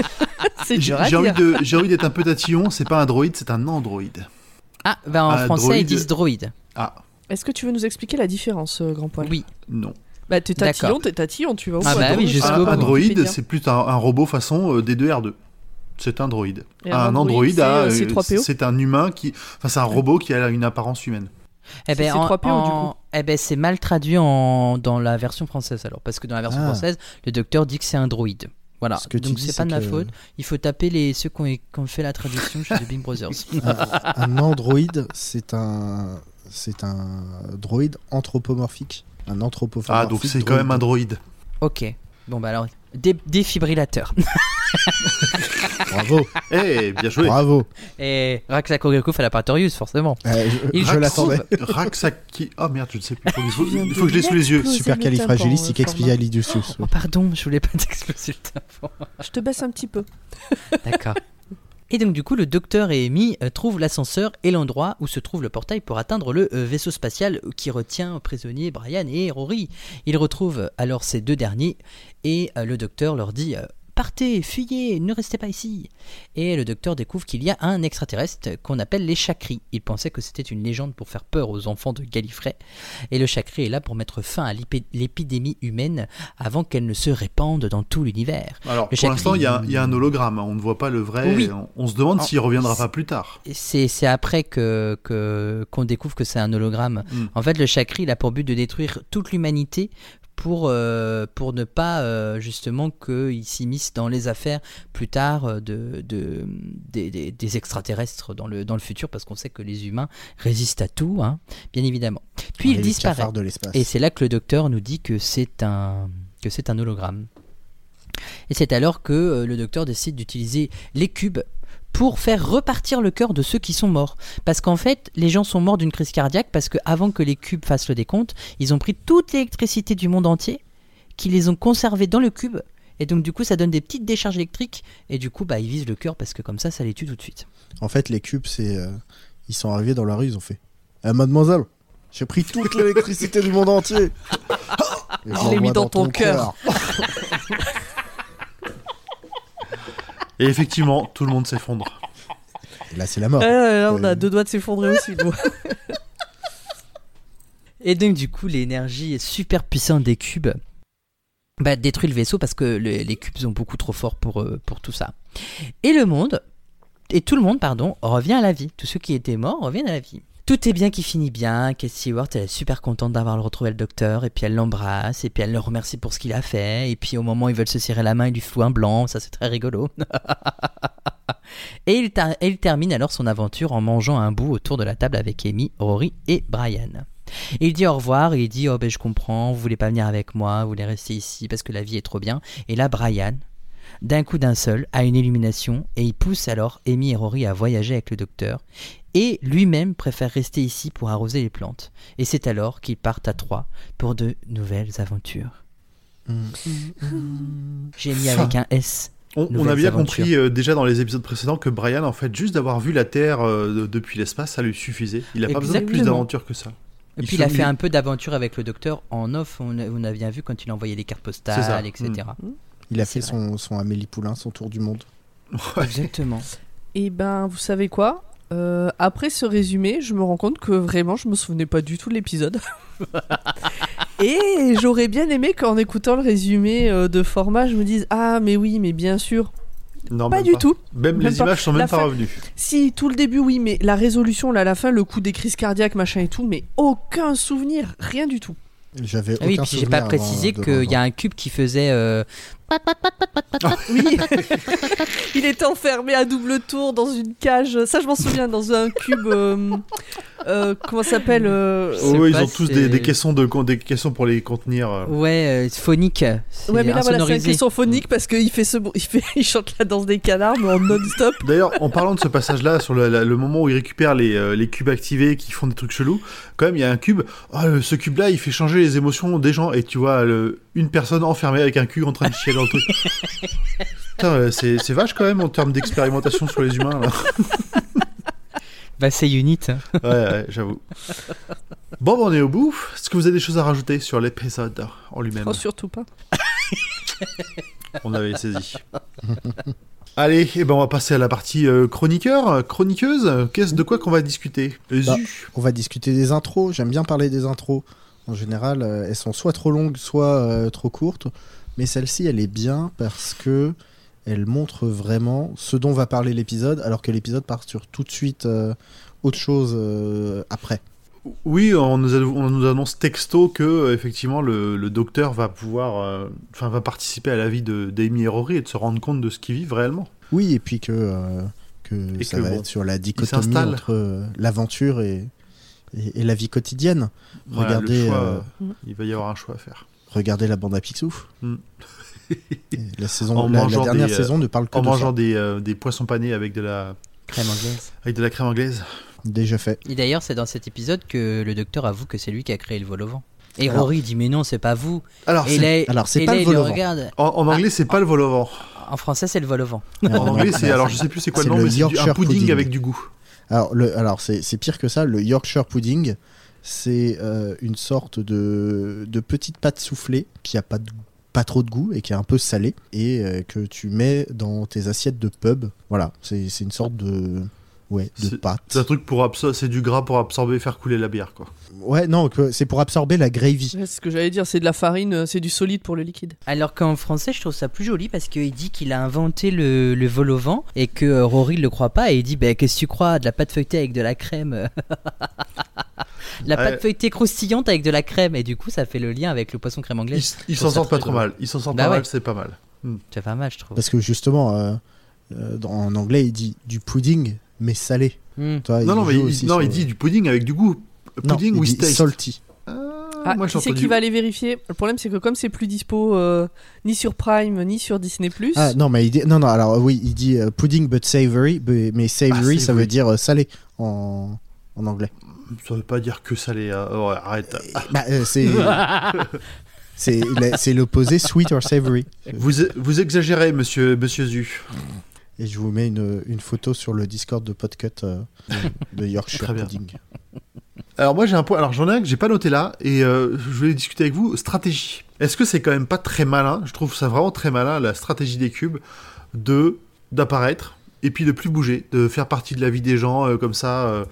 *laughs* C'est J'ai dur à j'ai envie j'ai d'être un peu tatillon, c'est pas un droïde, c'est un androïde. Ah, bah en Un français droïde. ils disent droïde. Ah, Est-ce que tu veux nous expliquer la différence, euh, grand poil? Oui. non. Bah, t'es tatillon, t'es tatillon, tu vas où Ah bah oui, jusqu'au Un, bout. Wikipédia. c'est plus un, un robot façon euh, D2R2. C'est un droïde. Et un androïde, androïde, c'est, a, euh, euh, c'est 3PO c'est un humain qui, enfin c'est un robot qui a une apparence humaine. Eh ben, C'est en- C3PO, du en- coup. eh ben, c'est mal traduit en... dans la version française alors. Parce que dans la version Ah. française, le docteur dit que c'est un droïde. Voilà. Ce que tu Donc dis, c'est pas de ma que- faute. Il faut taper les ceux qui ont, qui ont fait la traduction chez The Big Brothers. *laughs* un androïde, c'est un, c'est un droïde anthropomorphique. Un anthropomorphique. Ah donc c'est quand même un droïde. ok. Bon bah alors, dé- défibrillateur. *laughs* Bravo, Eh, bien joué. bravo. Et Raxa Kogeko fait la Praetorius, forcément. Euh, je je l'attendais. Raxaki. Oh merde, je ne sais plus. Faut- il faut que je l'ai de sous les yeux. Super califragilistique expialidocious. Oh pardon, je voulais pas *laughs* t'exploser le tampon. Je te baisse un petit peu. D'accord. Et donc du coup, le docteur et Amy euh, trouvent l'ascenseur et l'endroit où se trouve le portail pour atteindre le euh, vaisseau spatial qui retient prisonniers Brian et Rory. Ils retrouvent alors ces deux derniers et euh, le docteur leur dit euh, Partez, fuyez, ne restez pas ici. Et le docteur découvre qu'il y a un extraterrestre qu'on appelle les Chakris. Il pensait que c'était une légende pour faire peur aux enfants de Gallifrey. Et le Chakri est là pour mettre fin à l'épidémie humaine avant qu'elle ne se répande dans tout l'univers. Alors Le pour l'instant, il y, a- y un hologramme. On ne voit pas le vrai. Oui. On, on se demande s'il reviendra pas plus tard. C'est après que qu'on découvre que c'est un hologramme. Mm. En fait, le Chakri, il a pour but de détruire toute l'humanité pour, euh, pour ne pas euh, justement qu'il s'immisce dans les affaires plus tard euh, de, de, des, des- des extraterrestres dans le, dans le futur, parce qu'on sait que les humains résistent à tout, hein, bien évidemment. Puis il disparaît. de. Et c'est là que le docteur nous dit que c'est un, que c'est un hologramme. Et c'est alors que le docteur décide d'utiliser les cubes pour faire repartir le cœur de ceux qui sont morts. Parce qu'en fait, les gens sont morts d'une crise cardiaque parce qu'avant que les cubes fassent le décompte, ils ont pris toute l'électricité du monde entier, qui les ont conservés dans le cube. Et donc du coup, ça donne des petites décharges électriques. Et du coup, bah, ils visent le cœur parce que comme ça, ça les tue tout de suite. En fait, les cubes, c'est. euh, ils sont arrivés dans la rue, ils ont fait. Eh, mademoiselle, j'ai pris toute l'électricité du monde entier. Je l'ai mis dans ton cœur. *laughs* Et effectivement, tout le monde s'effondre. Et là, c'est la mort. Là, on a Euh. deux doigts de s'effondrer aussi. nous. *laughs* Et donc du coup, l'énergie super puissante des cubes bah, détruit le vaisseau parce que le- les cubes sont beaucoup trop forts pour, euh, pour tout ça. Et le monde, et tout le monde, pardon, revient à la vie. Tous ceux qui étaient morts reviennent à la vie. Tout est bien qui finit bien. Kate Stewart, elle est super contente d'avoir retrouvé le docteur, et puis elle l'embrasse, et puis elle le remercie pour ce qu'il a fait, et puis au moment où ils veulent se serrer la main, il lui fout un blanc, ça c'est très rigolo. *laughs* et il, termine alors son aventure en mangeant un bout autour de la table avec Amy, Rory et Brian. Il dit au revoir, il dit Oh ben je comprends, vous voulez pas venir avec moi, vous voulez rester ici parce que la vie est trop bien. Et là, Brian, d'un coup d'un seul, a une illumination, et il pousse alors Amy et Rory à voyager avec le docteur, et lui-même préfère rester ici pour arroser les plantes. Et c'est alors qu'ils partent à trois pour de nouvelles aventures. J'ai mis avec un S. On, a bien aventures. compris euh, déjà dans les épisodes précédents que Brian, en fait, juste d'avoir vu la Terre euh, de- depuis l'espace, ça lui suffisait. Il a pas besoin de plus d'aventures que ça. Et Il puis il a fait un peu d'aventure avec le docteur en off, on a, on a bien vu quand il envoyait les cartes postales, etc. Il a fait son, son Amélie Poulain, son tour du monde. Exactement. Et ben, vous savez quoi? Euh, Après ce résumé, je me rends compte que vraiment, je me souvenais pas du tout de l'épisode. *laughs* Et j'aurais bien aimé qu'en écoutant le résumé euh, de format, je me dise Ah, mais oui, mais bien sûr. Non, pas du tout. Même, Même les pas. images sont La même pas fin- revenues. Si, tout le début, oui, mais la résolution, là, à la fin, le coup des crises cardiaques, machin et tout, mais aucun souvenir, rien du tout. J'avais Ah oui, puis j'ai pas précisé de qu'il y a un cube qui faisait euh, Oui, il était enfermé à double tour dans une cage. Ça, je m'en souviens, dans un cube. euh, euh, comment ça s'appelle euh, Oh, ils ont tous des, caissons pour les contenir. euh. ouais euh, phonique. Ouais, mais là, voilà, c'est un insonorisé. caisson phonique parce qu'il fait ce, il il chante la danse des canards, mais en non-stop. D'ailleurs, en parlant de ce passage-là, sur le, moment où il récupère les, euh, cubes activés qui font des trucs chelous, quand même, il y a un cube. Ah, euh, ce cube-là, il fait changer les émotions des gens. Et tu vois le- une personne enfermée avec un cul en train de chier dans le truc. *laughs* Putain, euh, c'est vache quand même en termes d'expérimentation sur les humains. Là. *laughs* Bah, c'est Unit. hein. Ouais, ouais, j'avoue. Bon, bah, on est au bout. Est-ce que vous avez des choses à rajouter sur l'épisode en lui-même Oh, surtout pas. *laughs* On avait saisi. Allez, eh ben on va passer à la partie euh, chroniqueur, chroniqueuse. Qu'est-ce de quoi qu'on va discuter? Bah. On va discuter des intros. J'aime bien parler des intros. En général, euh, elles sont soit trop longues, soit euh, trop courtes. Mais celle-ci, elle est bien parce que elle montre vraiment ce dont va parler l'épisode, alors que l'épisode part sur tout de suite euh, autre chose euh, après. Oui, on nous, a- on nous annonce texto que effectivement le, le docteur va pouvoir, euh, enfin va participer à la vie de d'Amy et Rory et de se rendre compte de ce qu'ils vivent réellement. Oui, et puis que, que Et ça que va bon, être sur la dichotomie entre l'aventure et, et, et la vie quotidienne. Voilà, regardez, choix, euh, il va y avoir un choix à faire. regardez la bande à Picsou. Mm. Et la, saison, En la, la mangeant dernière des, euh, saison ne parle que En de mangeant ça. des, euh, des poissons panés avec de la Crème anglaise. avec de la crème anglaise. Déjà fait. Et d'ailleurs, c'est dans cet épisode que le docteur avoue que c'est lui qui a créé le vol au vent. Et Alors- Rory dit mais non, c'est pas vous. Alors, c'est- alors, pas là, le vol au vent. regarde. en, en anglais, c'est pas le vol au vent. En français, c'est le vol au vent. En anglais, c'est alors je sais plus c'est quoi le nom, mais c'est un pudding, pudding. avec du goût. Alors, c'est, pire que ça. Le Yorkshire pudding, c'est euh, une sorte de, de petite pâte soufflée qui a pas, trop de goût et qui est un peu salée et euh, que tu mets dans tes assiettes de pub. Voilà, c'est une sorte de, ouais, de C'est- pâte. C'est un truc pour absorber, c'est du gras pour absorber, faire couler la bière quoi. Ouais, non, c'est pour absorber la gravy. Ouais, c'est ce que j'allais dire, c'est de la farine, euh, c'est du solide pour le liquide. Alors qu'en français, je trouve ça plus joli parce qu'il dit qu'il a inventé le, le vol au vent et que euh, Rory le croit pas et il dit bah, Qu'est-ce que tu crois? De la pâte feuilletée avec de la crème *laughs* La Ouais. pâte feuilletée croustillante avec de la crème et du coup, ça fait le lien avec le poisson crème Ils anglaise. ils Je s'en sortent pas trop mal. Ils s'en sortent Bah pas ouais. mal, c'est pas mal. C'est pas mal, je trouve. Parce que justement, euh, euh, en anglais, il dit du pudding, mais salé. Hmm. Toi, Non, non, mais il, non, dit du pudding avec du goût. Non, Pudding il with taste. salty. Ah, moi, qui c'est qui va aller vérifier Le problème, c'est que comme c'est plus dispo euh, ni sur Prime ni sur Disney+, Ah non, mais il dit non, non. Alors oui, il dit euh, pudding but savory, mais savory, Ah, ça veut dire euh, salé en, en anglais. Ça veut pas dire que salé. Oh, ouais, arrête. Bah, euh, c'est *laughs* c'est la- c'est l'opposé sweet or savory. Vous, vous exagérez, monsieur, monsieur Zu. Et je vous mets une, une photo sur le Discord de Podcut euh, de, de *laughs* Yorkshire pudding. Alors moi j'ai un point. Alors j'en ai un que j'ai pas noté là et euh, je voulais discuter avec vous. Stratégie. Est-ce que c'est quand même pas très malin? Je trouve ça vraiment très malin la stratégie des cubes de d'apparaître et puis de plus bouger, de faire partie de la vie des gens euh, comme ça. euh.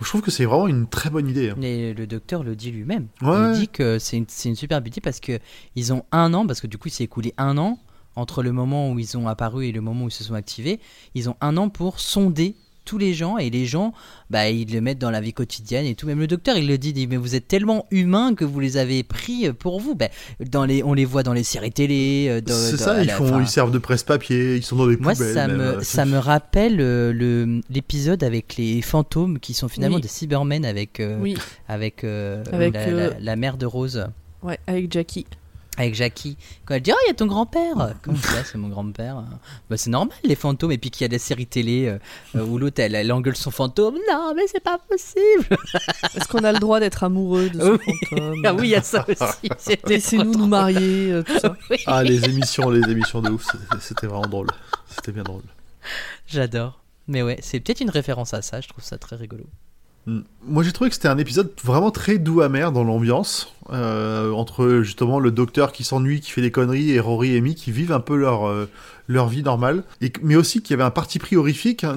Je trouve que c'est vraiment une très bonne idée. hein. Et le docteur le dit lui-même. Ouais. Il dit que c'est une, c'est une superbe idée parce que ils ont un an, parce que du coup il s'est écoulé un an entre le moment où ils ont apparu et le moment où ils se sont activés. Ils ont un an pour sonder tous les gens et les gens, bah, ils le mettent dans la vie quotidienne et tout. Même le docteur, il le dit, dit mais vous êtes tellement humains que vous les avez pris pour vous. Bah, dans les, on les voit dans les séries télé. euh, dans- C'est ça, ils, la- font, ils servent de presse-papier, ils sont dans des moi, poubelles. ça même, me, euh, ça me rappelle euh, le l'épisode avec les fantômes qui sont finalement Oui. des cybermen avec, euh, oui, avec, euh, Avec, la, euh, la- la mère de Rose, ouais, avec Jackie. Avec Jackie. Quand elle dit Oh, il y a ton grand-père Comme ça, c'est mon grand-père. Bah, c'est normal, les fantômes. Et puis qu'il y a des séries télé euh, euh, où l'autre, elle, elle engueule son fantôme. Non, mais c'est pas possible *laughs* Est-ce qu'on a le droit d'être amoureux de ce Oui. fantôme Ah oui, il y a ça aussi. *laughs* C'était Laissez-nous nous marier, euh, tout ça. Oui, Ah les émissions, les émissions de ouf, c'était- c'était vraiment drôle. C'était bien drôle. J'adore. Mais ouais, c'est peut-être une référence à ça. Je trouve ça très rigolo. Moi j'ai trouvé que c'était un épisode vraiment très doux amer dans l'ambiance euh, entre justement le docteur qui s'ennuie, qui fait des conneries et Rory et Amy qui vivent un peu leur euh, leur vie normale, mais aussi qu'il y avait un parti pris horrifique, hein,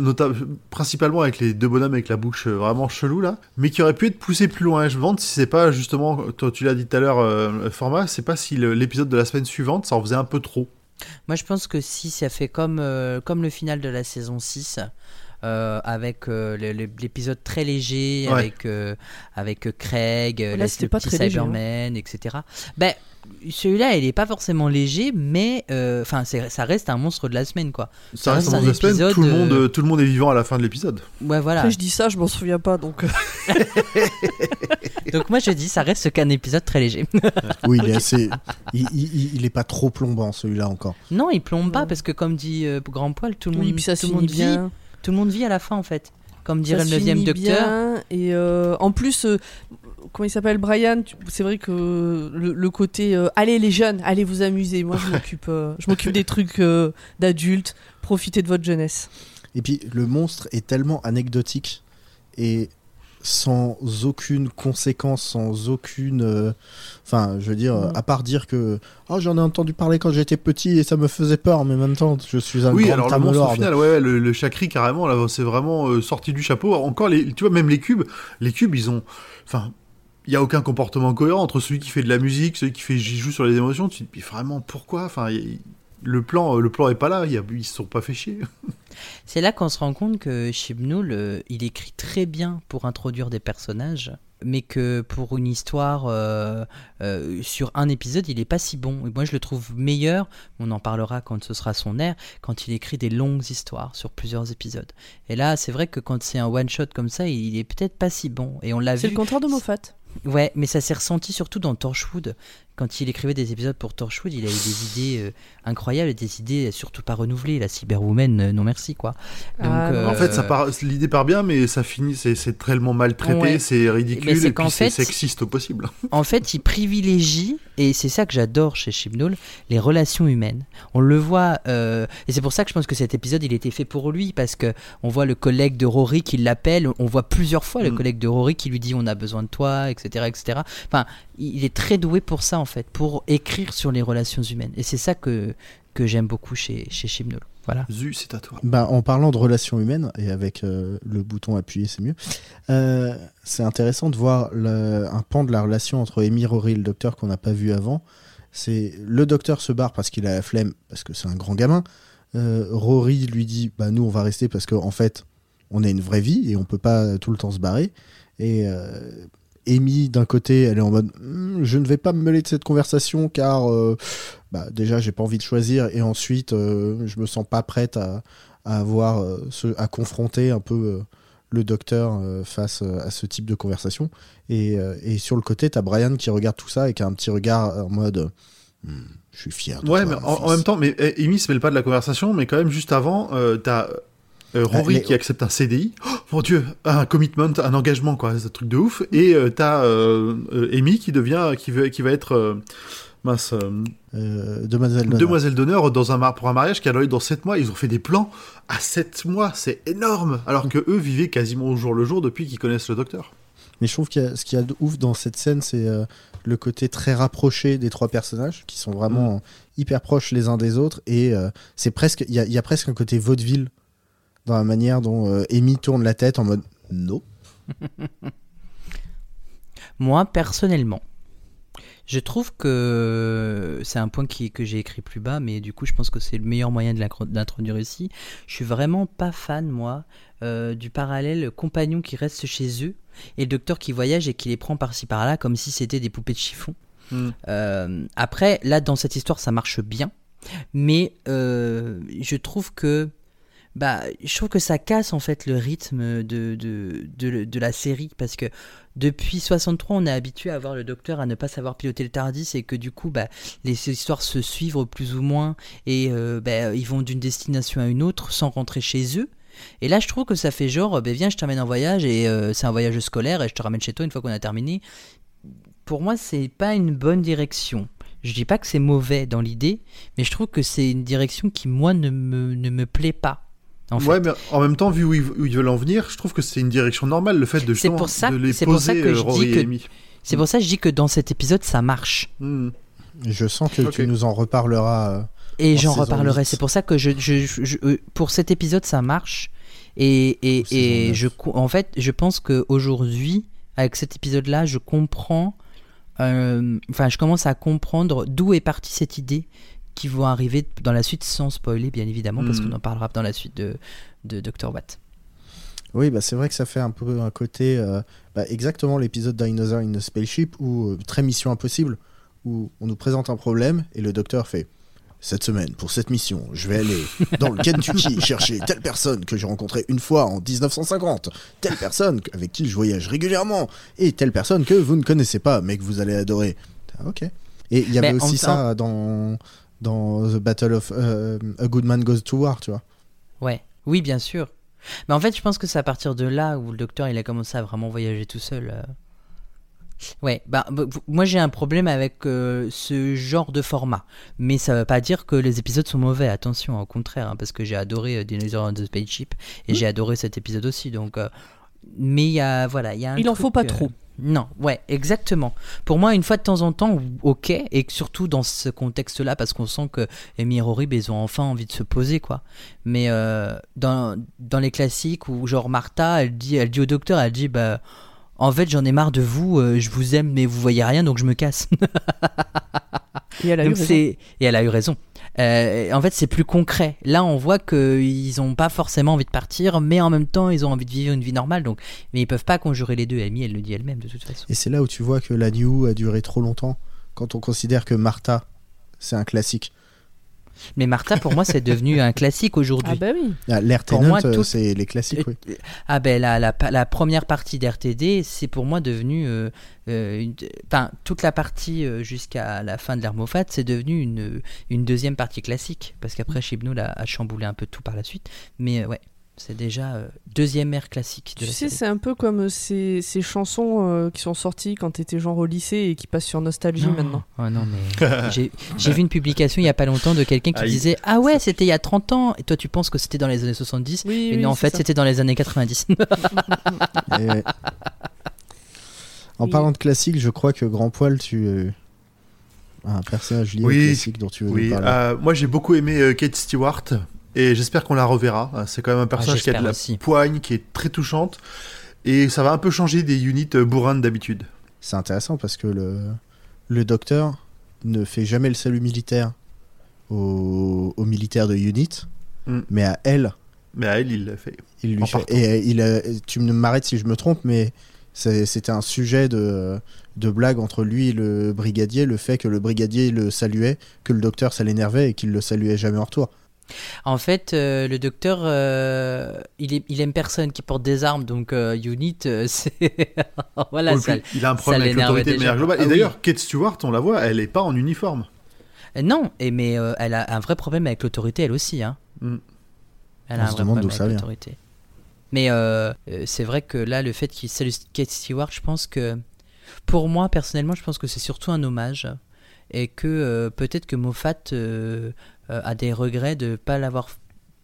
principalement avec les deux bonhommes avec la bouche euh, vraiment chelou là, mais qui aurait pu être poussé plus loin. Je me demande si c'est pas justement, toi tu l'as dit tout à l'heure, format, c'est pas si l'épisode de la semaine suivante ça en faisait un peu trop. Moi, je pense que si ça fait comme, comme le final de la saison 6, euh, avec euh, l'épisode très léger, Ouais. avec, euh, avec Craig, Là, le pas petit très léger, hein. Cyberman, etc. Ben, celui-là, il est pas forcément léger, mais enfin, ça reste un monstre de la semaine, quoi. Ça Ça reste reste un un de la semaine, tout le, monde, tout le monde est vivant à la fin de l'épisode. Ouais, voilà. Après, je dis ça, je m'en souviens pas, donc... *laughs* Donc moi, je dis, ça reste qu'un épisode très léger. *laughs* Oui, il est assez. il, il- il est pas trop plombant celui-là encore. non, il plombe pas parce que comme dit euh, Grand Poil, tout le monde, Oui, puis ça tout le finit monde vit, bien. Tout le monde vit à la fin en fait. Comme dirait le neuvième finit docteur. bien, et euh, en plus, euh, comment il s'appelle Brian, c'est vrai que le, le côté euh, allez les jeunes, allez vous amuser. Moi, je *laughs* m'occupe, euh, je m'occupe des trucs euh, d'adultes. Profitez de votre jeunesse. Et puis le monstre est tellement anecdotique et sans aucune conséquence, sans aucune. euh, Enfin, je veux dire, Mhm. à part dire que oh, j'en ai entendu parler quand j'étais petit et ça me faisait peur, mais en même temps, je suis un Oui, grand alors le monstre final, ouais, le, le chakri carrément, là, c'est vraiment euh, sorti du chapeau. Encore, les, tu vois, même les cubes, les cubes, ils ont, enfin, il y a aucun comportement cohérent entre celui qui fait de la musique, celui qui fait, j'y joue sur les émotions. Tu te dis, vraiment, pourquoi? Enfin, y- le plan, le plan est pas là. Il y a, ils se sont pas fait chier. *laughs* C'est là qu'on se rend compte que Chibnall, euh, il écrit très bien pour introduire des personnages, mais que pour une histoire euh, euh, sur un épisode, il est pas si bon. Et moi, je le trouve meilleur, on en parlera quand ce sera son air, quand il écrit des longues histoires sur plusieurs épisodes. Et là, c'est vrai que quand c'est un one-shot comme ça, il est peut-être pas si bon. Et on l'a C'est vu. le contraire de Moffat. Ouais, mais ça s'est ressenti surtout dans Torchwood. Quand il écrivait des épisodes pour Torchwood, il avait des idées euh, incroyables et des idées surtout pas renouvelées. La cyberwoman, euh, non merci quoi. Donc, Ah, euh, En fait, ça part, l'idée part bien, mais ça finit, c'est, tellement maltraité, Ouais. c'est ridicule, et puis c'est sexiste au possible. En fait, il privilégie, et c'est ça que j'adore chez Chibnall, les relations humaines. On le voit, euh, et c'est pour ça que je pense que cet épisode, il était fait pour lui, parce que on voit le collègue de Rory qui l'appelle, on voit plusieurs fois le Mm. collègue de Rory qui lui dit on a besoin de toi, etc., etc. Enfin, il est très doué pour ça en fait, pour écrire sur les relations humaines. Et c'est ça que que j'aime beaucoup chez chez Chibnall. Voilà. Zu, c'est à toi. Bah, en parlant de relations humaines, et avec euh, le bouton appuyé, c'est mieux, euh, c'est intéressant de voir le- un pan de la relation entre Amy, Rory et le docteur qu'on n'a pas vu avant. C'est le docteur se barre parce qu'il a la flemme, parce que c'est un grand gamin. Euh, Rory lui dit bah nous on va rester parce qu'en en fait on a une vraie vie et on peut pas tout le temps se barrer. Et euh, Amy d'un côté elle est en mode Hmm, je ne vais pas me mêler de cette conversation car euh, bah, déjà j'ai pas envie de choisir et ensuite euh, je me sens pas prête à, à avoir euh, ce- à confronter un peu euh, le docteur euh, face à ce type de conversation. Et, et sur le côté t'as Brian qui regarde tout ça et qui a un petit regard en mode Hmm, je suis fier de Ouais, toi, mais en, même temps, mais eh, Amy se mêle pas de la conversation, mais quand même, juste avant, t'as euh, Rory les- qui accepte un CDI. Oh, mon dieu, un commitment, un engagement, quoi, c'est un truc de ouf. Et euh, t'as euh, euh, Amy qui devient, qui, veut, qui va être. euh, mince, euh, Demoiselle Donna. demoiselle d'honneur dans un pour un mariage qui a lieu dans 7 mois. Ils ont fait des plans à 7 mois, c'est énorme. Alors que eux vivaient quasiment au jour le jour depuis qu'ils connaissent le docteur. Mais je trouve que ce qu'il y a de ouf dans cette scène, c'est euh, le côté très rapproché des trois personnages, qui sont vraiment hyper proches les uns des autres. Et euh, c'est presque, il y, a- il y a presque un côté vaudeville dans la manière dont euh, Amy tourne la tête en mode non. *laughs* Moi, personnellement, je trouve que c'est un point qui, que j'ai écrit plus bas, mais du coup, je pense que c'est le meilleur moyen de d'introduire ici. Je suis vraiment pas fan, moi, euh, du parallèle compagnon qui reste chez eux et le docteur qui voyage et qui les prend par-ci par-là comme si c'était des poupées de chiffon. Mm. Euh, après, là, dans cette histoire, ça marche bien, mais euh, je trouve que bah, je trouve que ça casse en fait le rythme de, de, de, la série parce que depuis 63, on est habitué à voir le docteur à ne pas savoir piloter le Tardis et que du coup, bah, les histoires se suivent plus ou moins et euh, bah, ils vont d'une destination à une autre sans rentrer chez eux. Et là, je trouve que ça fait genre, bah, viens, je t'emmène en voyage et euh, c'est un voyage scolaire et je te ramène chez toi une fois qu'on a terminé. Pour moi, c'est pas une bonne direction. Je dis pas que c'est mauvais dans l'idée, mais je trouve que c'est une direction qui, moi, ne me, ne me plaît pas. En fait. Ouais, mais en même temps, vu où ils, où ils veulent en venir, je trouve que c'est une direction normale, le fait de, justement, pour ça- de les c'est pour ça poser, que euh, je dis que- et Amy. C'est pour ça que je dis que dans cet épisode, ça marche. Hmm. Je sens que tu nous en reparleras. euh, Et En j'en reparlerai. 8. C'est pour ça que je, je- je- je- euh, pour cet épisode, ça marche. Et, et, Ou saison et 9. je, co- en fait, je pense qu'aujourd'hui, avec cet épisode-là, je comprends. euh, Enfin, je commence à comprendre d'où est partie cette idée qui vont arriver dans la suite sans spoiler, bien évidemment, parce Mhm. qu'on en parlera dans la suite de, de Dr. Watt. Oui, bah, c'est vrai que ça fait un peu un côté. euh, bah, exactement l'épisode Dinosaur in a Spaceship, ou euh, très mission impossible, où on nous présente un problème et le docteur fait. Cette semaine, pour cette mission, je vais aller dans le Kentucky *laughs* chercher telle personne que j'ai rencontrée une fois en 1950, telle personne avec qui je voyage régulièrement, et telle personne que vous ne connaissez pas, mais que vous allez adorer. Ah, ok. Et il y avait Mais aussi temps- ça dans, dans The Battle of euh, A Good Man Goes to War, tu vois. Ouais, oui, bien sûr. Mais en fait, je pense que c'est à partir de là où le docteur il a commencé à vraiment voyager tout seul. euh. Ouais, bah, b- b- moi j'ai un problème avec euh, ce genre de format. Mais ça veut pas dire que les épisodes sont mauvais, attention, au contraire, hein, parce que j'ai adoré euh, Dinosaur on the Spaceship et j'ai adoré cet épisode aussi. Donc, euh, mais il y a, voilà, il y a un Il en faut pas euh, trop. Non, ouais, exactement. Pour moi, une fois de temps en temps, ok, et surtout dans ce contexte-là, parce qu'on sent que Amy et Rory, ben, ils ont enfin envie de se poser, quoi. Mais euh, dans, dans les classiques où genre Martha, elle dit, elle dit au docteur, elle dit, bah, en fait, j'en ai marre de vous, euh, je vous aime, mais vous voyez rien, donc je me casse. Et elle a eu raison. et elle a eu raison. Euh, en fait, c'est plus concret. Là, on voit qu'ils n'ont pas forcément envie de partir, mais en même temps, ils ont envie de vivre une vie normale. Donc, mais ils peuvent pas conjurer les deux. Amy, elle le dit elle-même de toute façon. Et c'est là où tu vois que la New a duré trop longtemps, quand on considère que Martha, c'est un classique. Mais Martha, pour moi, c'est devenu un classique aujourd'hui. Ah bah oui. Ah, euh, tout- c'est les classiques, oui. Ah ben la, la, la première partie d'RTD, c'est pour moi devenu, euh, euh, une- enfin toute la partie euh, jusqu'à la fin de Moffat, c'est devenu une, une deuxième partie classique, parce qu'après Chibnall a, a chamboulé un peu tout par la suite, mais euh, ouais, c'est déjà euh, deuxième ère classique de Tu la sais, c'est un peu comme ces, ces chansons euh, qui sont sorties quand t'étais genre au lycée et qui passent sur Nostalgie Non. maintenant. Oh non, mais *laughs* j'ai vu une publication il y a pas longtemps de quelqu'un qui Aïe. disait Ah ouais, c'était il y a 30 ans, et toi tu penses que c'était dans les années 70, Oui, oui, non, en fait c'était dans les années 90. *laughs* Et ouais. En Oui. parlant de classique, je crois que Grand Poil, tu. euh, Un personnage lié Oui. classique dont tu veux Oui, parler. euh, moi j'ai beaucoup aimé euh, Kate Stewart et j'espère qu'on la reverra. C'est quand même un personnage qui a de la aussi. poigne, qui est très touchante et ça va un peu changer des units euh, bourrines d'habitude. C'est intéressant parce que le, le docteur ne fait jamais le salut militaire aux, aux militaires de Unit, Mm. mais à elle, Mais à elle, il l'a fait. il lui fait. Et euh, il a- tu me m'arrêtes si je me trompe, mais c'était un sujet de, de blague entre lui et le brigadier, le fait que le brigadier le saluait, que le docteur ça l'énervait et qu'il le saluait jamais en retour. En fait, euh, le docteur, euh, il, est, il aime personne qui porte des armes, donc euh, Unit, euh, *laughs* c'est. voilà, Donc, ça. il a un problème avec l'autorité de déjà. manière globale. Ah et oui. d'ailleurs, Kate Stewart, on la voit, elle est pas en uniforme. Non, et, mais euh, elle a un vrai problème avec l'autorité, elle aussi. Hein. Mm. Elle On a un se vrai demande problème d'où ça avec vient. l'autorité. Mais c'est vrai que là, le fait qu'il salue Kate Stewart, je pense que. Pour moi, personnellement, je pense que c'est surtout un hommage. Et que euh, peut-être que Moffat a des regrets de pas l'avoir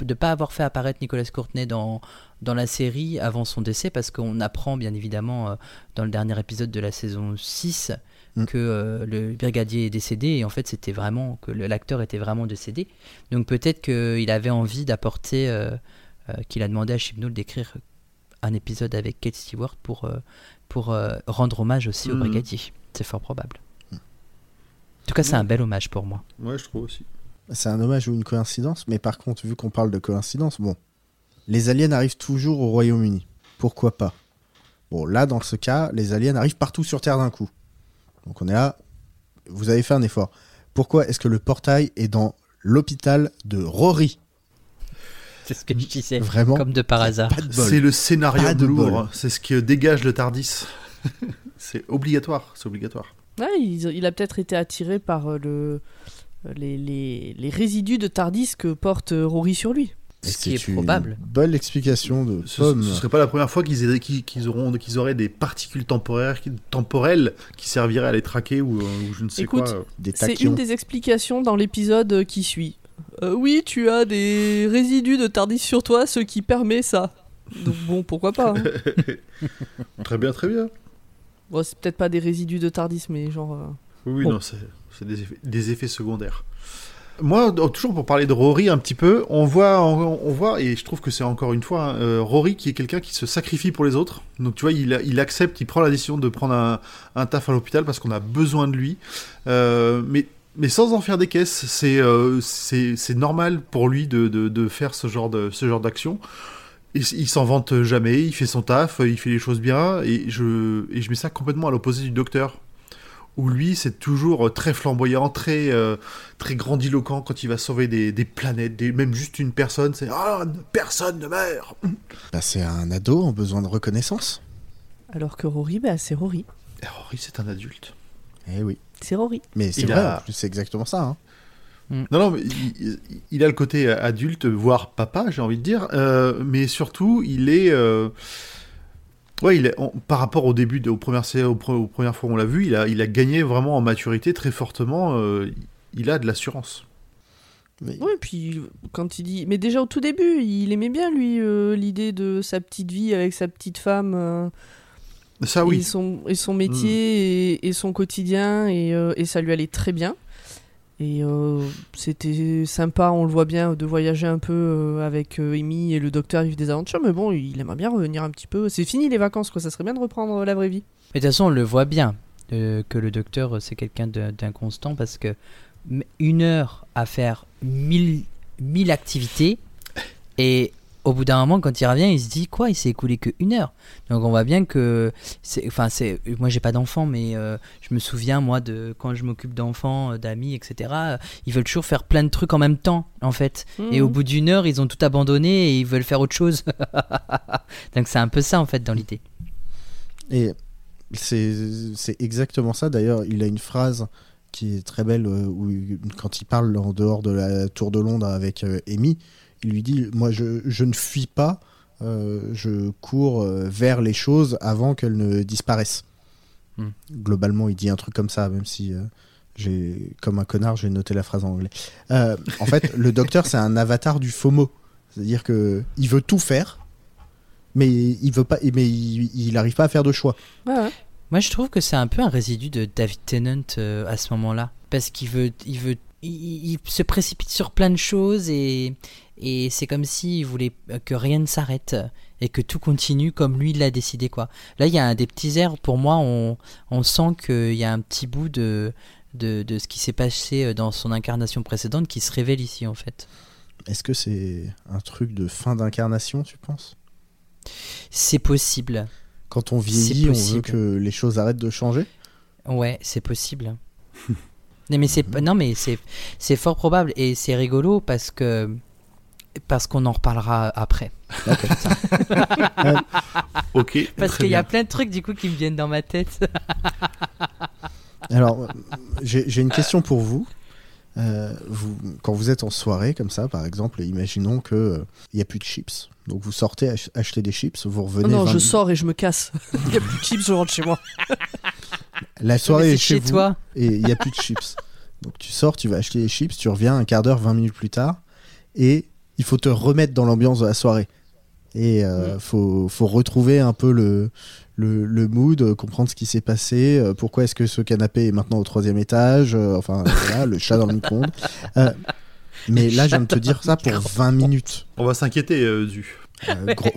de pas avoir fait apparaître Nicolas Courtenay dans, dans la série avant son décès parce qu'on apprend bien évidemment euh, dans le dernier épisode de la saison 6 Mm. que euh, le brigadier est décédé et en fait c'était vraiment que l'acteur était vraiment décédé donc peut-être qu'il avait envie d'apporter euh, euh, qu'il a demandé à Chibnall d'écrire un épisode avec Kate Stewart pour, euh, pour euh, rendre hommage aussi au Mhm. brigadier c'est fort probable en tout cas c'est un bel hommage pour moi Ouais, je trouve aussi. C'est un hommage ou une coïncidence, mais par contre, vu qu'on parle de coïncidence, bon, les aliens arrivent toujours au Royaume-Uni. Pourquoi pas? Bon, là, dans ce cas, les aliens arrivent partout sur Terre d'un coup. Donc on est là, vous avez fait un effort. Pourquoi est-ce que le portail est dans l'hôpital de Rory? C'est ce que je disais Vraiment? Comme de par hasard Pas de bol. C'est le scénario Pas de lourd. bol. C'est ce qui dégage le Tardis. *laughs* c'est obligatoire. C'est obligatoire. Ouais, il, il a peut-être été attiré par euh, le, les, les, les résidus de Tardis que porte euh, Rory sur lui. Ce qui c'est est une probable. Bonne explication de Ce, Pomme. ce serait pas la première fois qu'ils auront qu'ils auraient des particules temporaires temporelles qui serviraient à les traquer ou, euh, ou je ne sais Écoute, quoi. C'est une des explications dans l'épisode euh, qui suit. Euh, oui, tu as des résidus de Tardis sur toi, ce qui permet ça. Donc bon, pourquoi pas. hein. *laughs* Très bien, très bien. Bon, c'est peut-être pas des résidus de Tardis, mais genre... euh, Oui, oui, Bon. non, c'est c'est des effets, secondaires. Moi, toujours pour parler de Rory un petit peu, on voit, on, voit, et je trouve que c'est encore une fois euh, Rory qui est quelqu'un qui se sacrifie pour les autres. Donc tu vois, il, accepte, il prend la décision de prendre un, taf à l'hôpital parce qu'on a besoin de lui, Euh, mais mais sans en faire des caisses. C'est euh, normal pour lui de, de, faire ce genre ce genre d'action. Il s'en vante jamais, il fait son taf, il fait les choses bien, et je et je mets ça complètement à l'opposé du docteur où lui c'est toujours euh, très flamboyant, très, euh, très grandiloquent quand il va sauver des, des planètes, des, même juste une personne, c'est Ah, personne ne meurt Bah, c'est un ado en besoin de reconnaissance. Alors que Rory, bah, c'est Rory. Et Rory c'est un adulte. Eh oui. C'est Rory. Mais c'est vrai, a- c'est exactement ça. hein. Non, non, mais il, il- il a le côté adulte, voire papa, j'ai envie de dire, euh, mais surtout il est. euh, Ouais, il est- on- par rapport au début, de- aux, premières, aux, aux premières fois où on l'a vu, il a, il a gagné vraiment en maturité très fortement. euh, il a de l'assurance. Mais- Oui, puis quand il dit. Mais déjà au tout début, il aimait bien, lui, euh, l'idée de sa petite vie avec sa petite femme. euh, Ça, et, oui. son, et son métier et, et son quotidien, et, euh, et ça lui allait très bien. Et euh, c'était sympa, on le voit bien, de voyager un peu euh, avec euh, Amy et le docteur vivre des aventures, mais bon, il aimerait bien revenir un petit peu. C'est fini les vacances, ça serait bien de reprendre la vraie vie. Mais de toute façon, on le voit bien que le docteur, c'est quelqu'un d'inconstant parce que une heure à faire mille, mille activités et au bout d'un moment, quand il revient, il se dit quoi Il s'est écoulé que une heure. Donc on voit bien que, c'est, enfin, c'est, moi j'ai pas d'enfants, mais euh, je me souviens moi de quand je m'occupe d'enfants, euh, d'amis, etc. Ils veulent toujours faire plein de trucs en même temps, en fait. Et au Mhm. bout d'une heure, ils ont tout abandonné et ils veulent faire autre chose. *laughs* Donc c'est un peu ça en fait dans l'idée. Et c'est c'est exactement ça. D'ailleurs, il a une phrase qui est très belle euh, où, quand il parle en dehors de la tour de Londres avec euh, Amy, il lui dit Moi, je, je ne fuis pas, euh, je cours euh, vers les choses avant qu'elles ne disparaissent. Hmm. Globalement, il dit un truc comme ça, même si. euh, j'ai, comme un connard, j'ai noté la phrase en anglais. Euh, en fait, le docteur, c'est un avatar du FOMO. C'est-à-dire que il veut tout faire, mais il veut pas, mais il, il arrive pas à faire de choix. Ouais, ouais. Moi, je trouve que c'est un peu un résidu de David Tennant euh, à ce moment-là. Parce qu'il veut, il veut, il, il se précipite sur plein de choses et, et c'est comme s'il voulait que rien ne s'arrête et que tout continue comme lui l'a décidé, quoi. Là, il y a un des petits airs, pour moi, on, on sent qu'il y a un petit bout de, de, de ce qui s'est passé dans son incarnation précédente qui se révèle ici, en fait. Est-ce que c'est un truc de fin d'incarnation, tu penses? C'est possible. Quand on vieillit, on veut que les choses arrêtent de changer? Ouais, c'est possible. *laughs* non mais c'est non mais c'est c'est fort probable et c'est rigolo parce que parce qu'on en reparlera après. Ok. *laughs* Parce très qu'il y a plein de trucs du coup qui me viennent dans ma tête. *laughs* Alors, euh, j'ai j'ai une question pour vous. Euh, vous. Quand vous êtes en soirée, comme ça, par exemple, imaginons qu'il n'y a plus de chips. Donc vous sortez ach- acheter des chips, vous Oh revenez. non, 20 je sors et je me casse. *laughs* Il n'y a plus de chips, je rentre chez moi. *laughs* La soirée est chez, chez vous toi. et il n'y a plus de chips. Donc tu sors, tu vas acheter des chips, tu reviens un quart d'heure, 20 minutes plus tard, et il faut te remettre dans l'ambiance de la soirée. Et euh, faut, faut retrouver un peu le, le, le mood, euh, comprendre ce qui s'est passé, euh, pourquoi est-ce que ce canapé est maintenant au troisième étage, euh, enfin *laughs* voilà, le chat dans le micro-ondes. Euh, mais là, je viens de te dire ça pour 20 minutes. On va s'inquiéter, euh, Du. Euh, gros-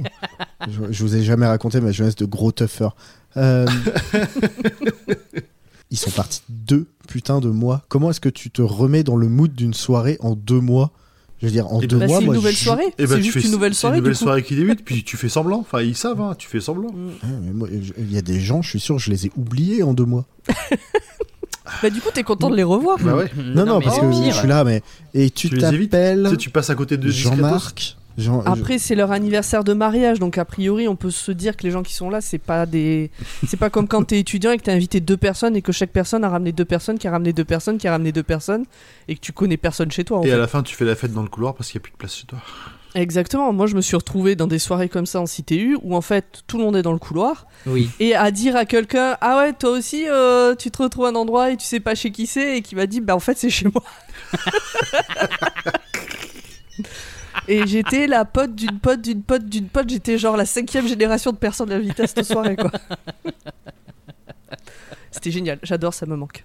je, je vous ai jamais raconté ma jeunesse de gros tougher. Euh, *laughs* Ils sont partis deux putains de mois. Comment est-ce que tu te remets dans le mood d'une soirée en deux mois? Je veux dire, en Eh deux ben, Bah, mois, c'est une moi, nouvelle je- soirée. Ben, c'est tu juste fais- une nouvelle c'est soirée. une nouvelle du coup. soirée qui débute, puis tu fais semblant. Enfin, ils savent, hein, tu fais semblant. Mm. Ouais, je- Il y a des gens, je suis sûr, je les ai oubliés en deux mois. *laughs* Bah, du coup, t'es content de les revoir. Bah ouais. Non, non, parce que pire. je suis là, mais. Et tu Tu les évites. t'appelles Tu sais, tu passes à côté de discretos. Jean-Marc Jean- Après, c'est leur anniversaire de mariage, donc a priori, on peut se dire que les gens qui sont là, c'est pas des, c'est pas comme quand t'es étudiant et que t'as invité deux personnes et que chaque personne a ramené deux personnes, qui a ramené deux personnes, qui a ramené deux personnes, et que tu connais personne chez toi. En Et fait. à la fin, tu fais la fête dans le couloir parce qu'il n'y a plus de place chez toi. Exactement. Moi, je me suis retrouvé dans des soirées comme ça en CTU où en fait tout le monde est dans le couloir Oui. et à dire à quelqu'un ah ouais toi aussi euh, tu te retrouves à un endroit et tu sais pas chez qui c'est et qui m'a dit bah en fait c'est chez moi. *laughs* Et j'étais la pote d'une pote d'une pote d'une pote. J'étais genre la cinquième génération de personnes invitées à cette soirée, quoi. C'était génial. J'adore, ça me manque.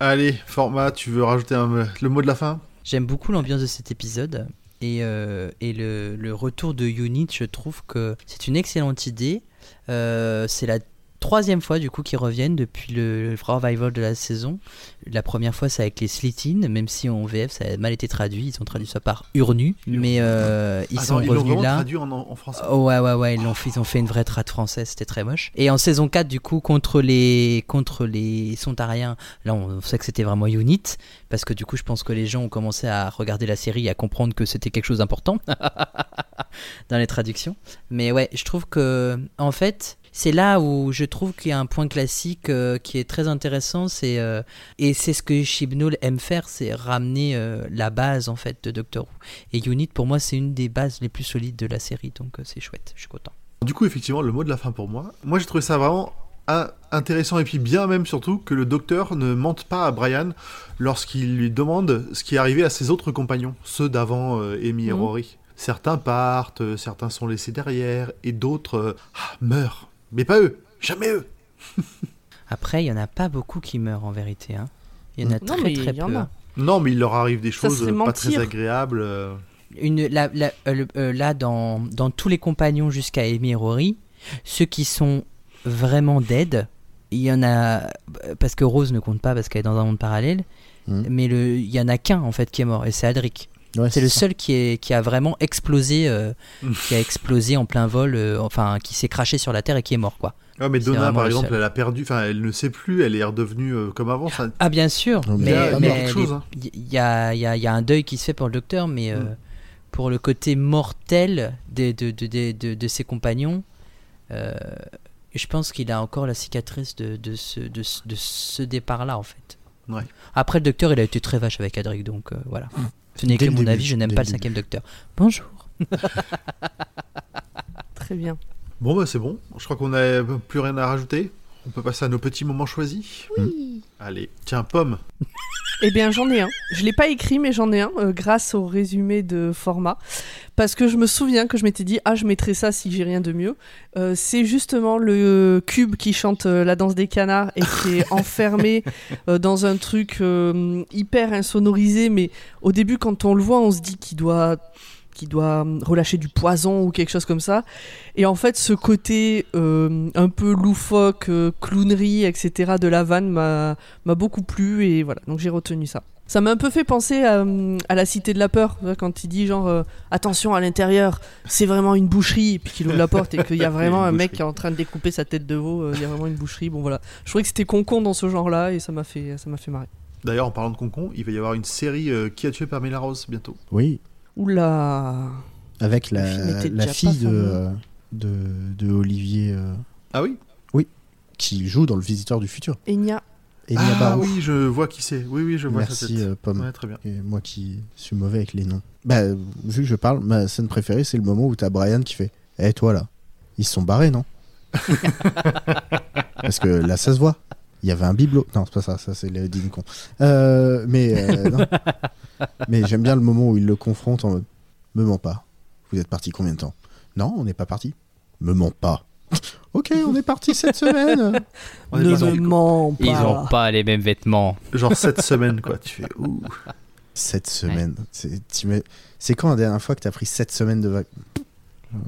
Allez, format, tu veux rajouter un- le mot de la fin? J'aime beaucoup l'ambiance de cet épisode et, euh, et le, le retour de Unit, je trouve que c'est une excellente idée. Euh, c'est la troisième fois du coup qu'ils reviennent depuis le, le revival de la saison. La première fois c'est avec les Slitines, même si en VF ça a mal été traduit, ils ont traduit ça par Urnu, mais euh, ils Attends, sont ils l'ont revenus là. traduit en, en français. Oh, ouais, ouais, ouais, ils, l'ont fait, ils ont fait une vraie trad française, c'était très moche. Et en saison 4, du coup, contre les, contre les Sontariens, là, on sait que c'était vraiment Unit, parce que du coup, je pense que les gens ont commencé à regarder la série et à comprendre que c'était quelque chose d'important *laughs* dans les traductions. Mais ouais, je trouve que, en fait, c'est là où je trouve qu'il y a un point classique euh, qui est très intéressant, c'est euh, et c'est ce que Chibnall aime faire, c'est ramener euh, la base en fait de Doctor Who. Et Unit, pour moi, c'est une des bases les plus solides de la série, donc c'est chouette, je suis content. Du coup, effectivement, le mot de la fin pour moi. Moi, j'ai trouvé ça vraiment intéressant et puis bien même surtout que le docteur ne mente pas à Brian lorsqu'il lui demande ce qui est arrivé à ses autres compagnons, ceux d'avant Amy et Mhm. Rory. Certains partent, certains sont laissés derrière et d'autres ah, meurent. Mais pas eux, jamais eux. *laughs* Après, il y en a pas beaucoup qui meurent en vérité. hein. Il y en a Non, très très il y en peu. a. Non, mais il leur arrive des choses pas très agréables. euh. Une, la- la- euh, euh, là, dans, dans tous les compagnons jusqu'à Amy et Rory, ceux qui sont vraiment dead, il y en a. Parce que Rose ne compte pas parce qu'elle est dans un monde parallèle, Mhm. mais le- il y en a qu'un en fait qui est mort, et c'est Adric. Ouais, C'est le ça. seul qui, est, qui a vraiment explosé, euh, qui a explosé en plein vol, euh, enfin qui s'est craché sur la Terre et qui est mort quoi. Ah, mais Donna, par le exemple, elle a perdu, enfin, elle ne sait plus, elle est redevenue euh, comme avant. Ça... Ah bien sûr, Non, mais il y a- hein. y, y y un deuil qui se fait pour le docteur, mais euh, Mm. pour le côté mortel de, de, de, de, de- de ses compagnons, euh, je pense qu'il a encore la cicatrice de, de ce, de, ce- de ce départ-là en fait. Ouais. Après le docteur, il a été très vache avec Adric, donc euh, voilà. Ce n'est que mon début, avis, je n'aime pas le le cinquième docteur. Bonjour. *laughs* Très bien. Bon, bah c'est bon. Je crois qu'on n'a plus rien à rajouter. On peut passer à nos petits moments choisis. Oui. Allez, tiens, pomme. *laughs* Eh bien, j'en ai un. Je l'ai pas écrit, mais j'en ai un euh, grâce au résumé de format. Parce que je me souviens que je m'étais dit, ah, je mettrai ça si j'ai rien de mieux. Euh, c'est justement le cube qui chante euh, la danse des canards et qui est *laughs* enfermé dans un truc hyper insonorisé. Mais au début, quand on le voit, on se dit qu'il doit qui doit hum, relâcher du poison ou quelque chose comme ça. Et en fait, ce côté euh, un peu loufoque, euh, clownerie, etc. de la vanne m'a beaucoup plu et voilà, donc j'ai retenu ça. Ça m'a un peu fait penser à, hum, à la Cité de la Peur, quand il dit genre euh, attention à l'intérieur, c'est vraiment une boucherie, et puis qu'il ouvre la porte et qu'il y a *laughs* vraiment un mec qui est en train de découper sa tête de veau, euh, il y a vraiment une boucherie. Bon voilà, je trouvais que c'était concon dans ce genre-là et ça m'a fait, ça m'a fait marrer. D'ailleurs, en parlant de concon, il va y avoir une série euh, Qui a tué Pamela Rose bientôt. Oui, Oula avec la, la fille de, fameux. euh, de, de Olivier euh, Ah oui? Qui joue dans Le Visiteur du Futur. Enya, Enya Ah oui, je vois qui c'est. Oui, oui, je vois sa Merci tête. euh, Pomme. Ouais, très bien. Et moi qui suis mauvais avec les noms. Bah, vu que je parle, ma scène préférée, c'est le moment où t'as Brian qui fait Eh, toi là, ils se sont barrés, non? *laughs* Parce que là, ça se voit. Il y avait un bibelot. Non, c'est pas ça, ça c'est le dîner con. Euh, mais euh, *laughs* mais j'aime bien le moment où il le confronte en mode Me mens pas. Vous êtes parti combien de temps? Non, on n'est pas parti. Me mens pas. *laughs* ok, on est parti cette semaine. *laughs* Ne me mens pas. Ils ont pas les mêmes vêtements. Genre cette semaine, quoi. Tu fais ouh. Cette semaine. C'est tu quand la dernière fois que t'as pris 7 semaines de vacances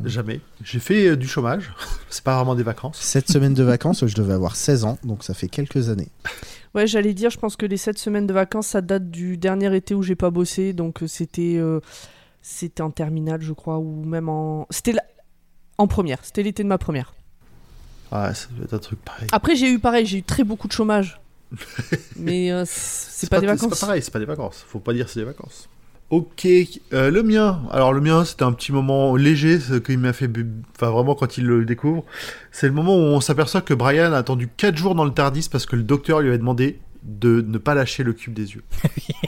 Jamais. J'ai fait euh, du chômage. *laughs* C'est pas vraiment des vacances. 7 semaines de vacances, je devais avoir 16 ans, donc ça fait quelques années. *laughs* Ouais, j'allais dire, je pense que les 7 semaines de vacances, ça date du dernier été où j'ai pas bossé, donc euh, c'était euh, c'était en terminale, je crois, ou même en c'était la- en première, c'était l'été de ma première. Ah, ça doit être un truc pareil. Après, j'ai eu pareil, j'ai eu très beaucoup de chômage. *laughs* Mais euh, c'est pas, des C'est vacances. pas pareil, c'est pas des vacances. Faut pas dire c'est des vacances. Ok, euh, le mien. Alors le mien, c'était un petit moment léger, ce qu'il m'a fait, bu- enfin vraiment quand il le découvre, c'est le moment où on s'aperçoit que Brian a attendu 4 jours dans le Tardis parce que le docteur lui avait demandé de ne pas lâcher le cube des yeux.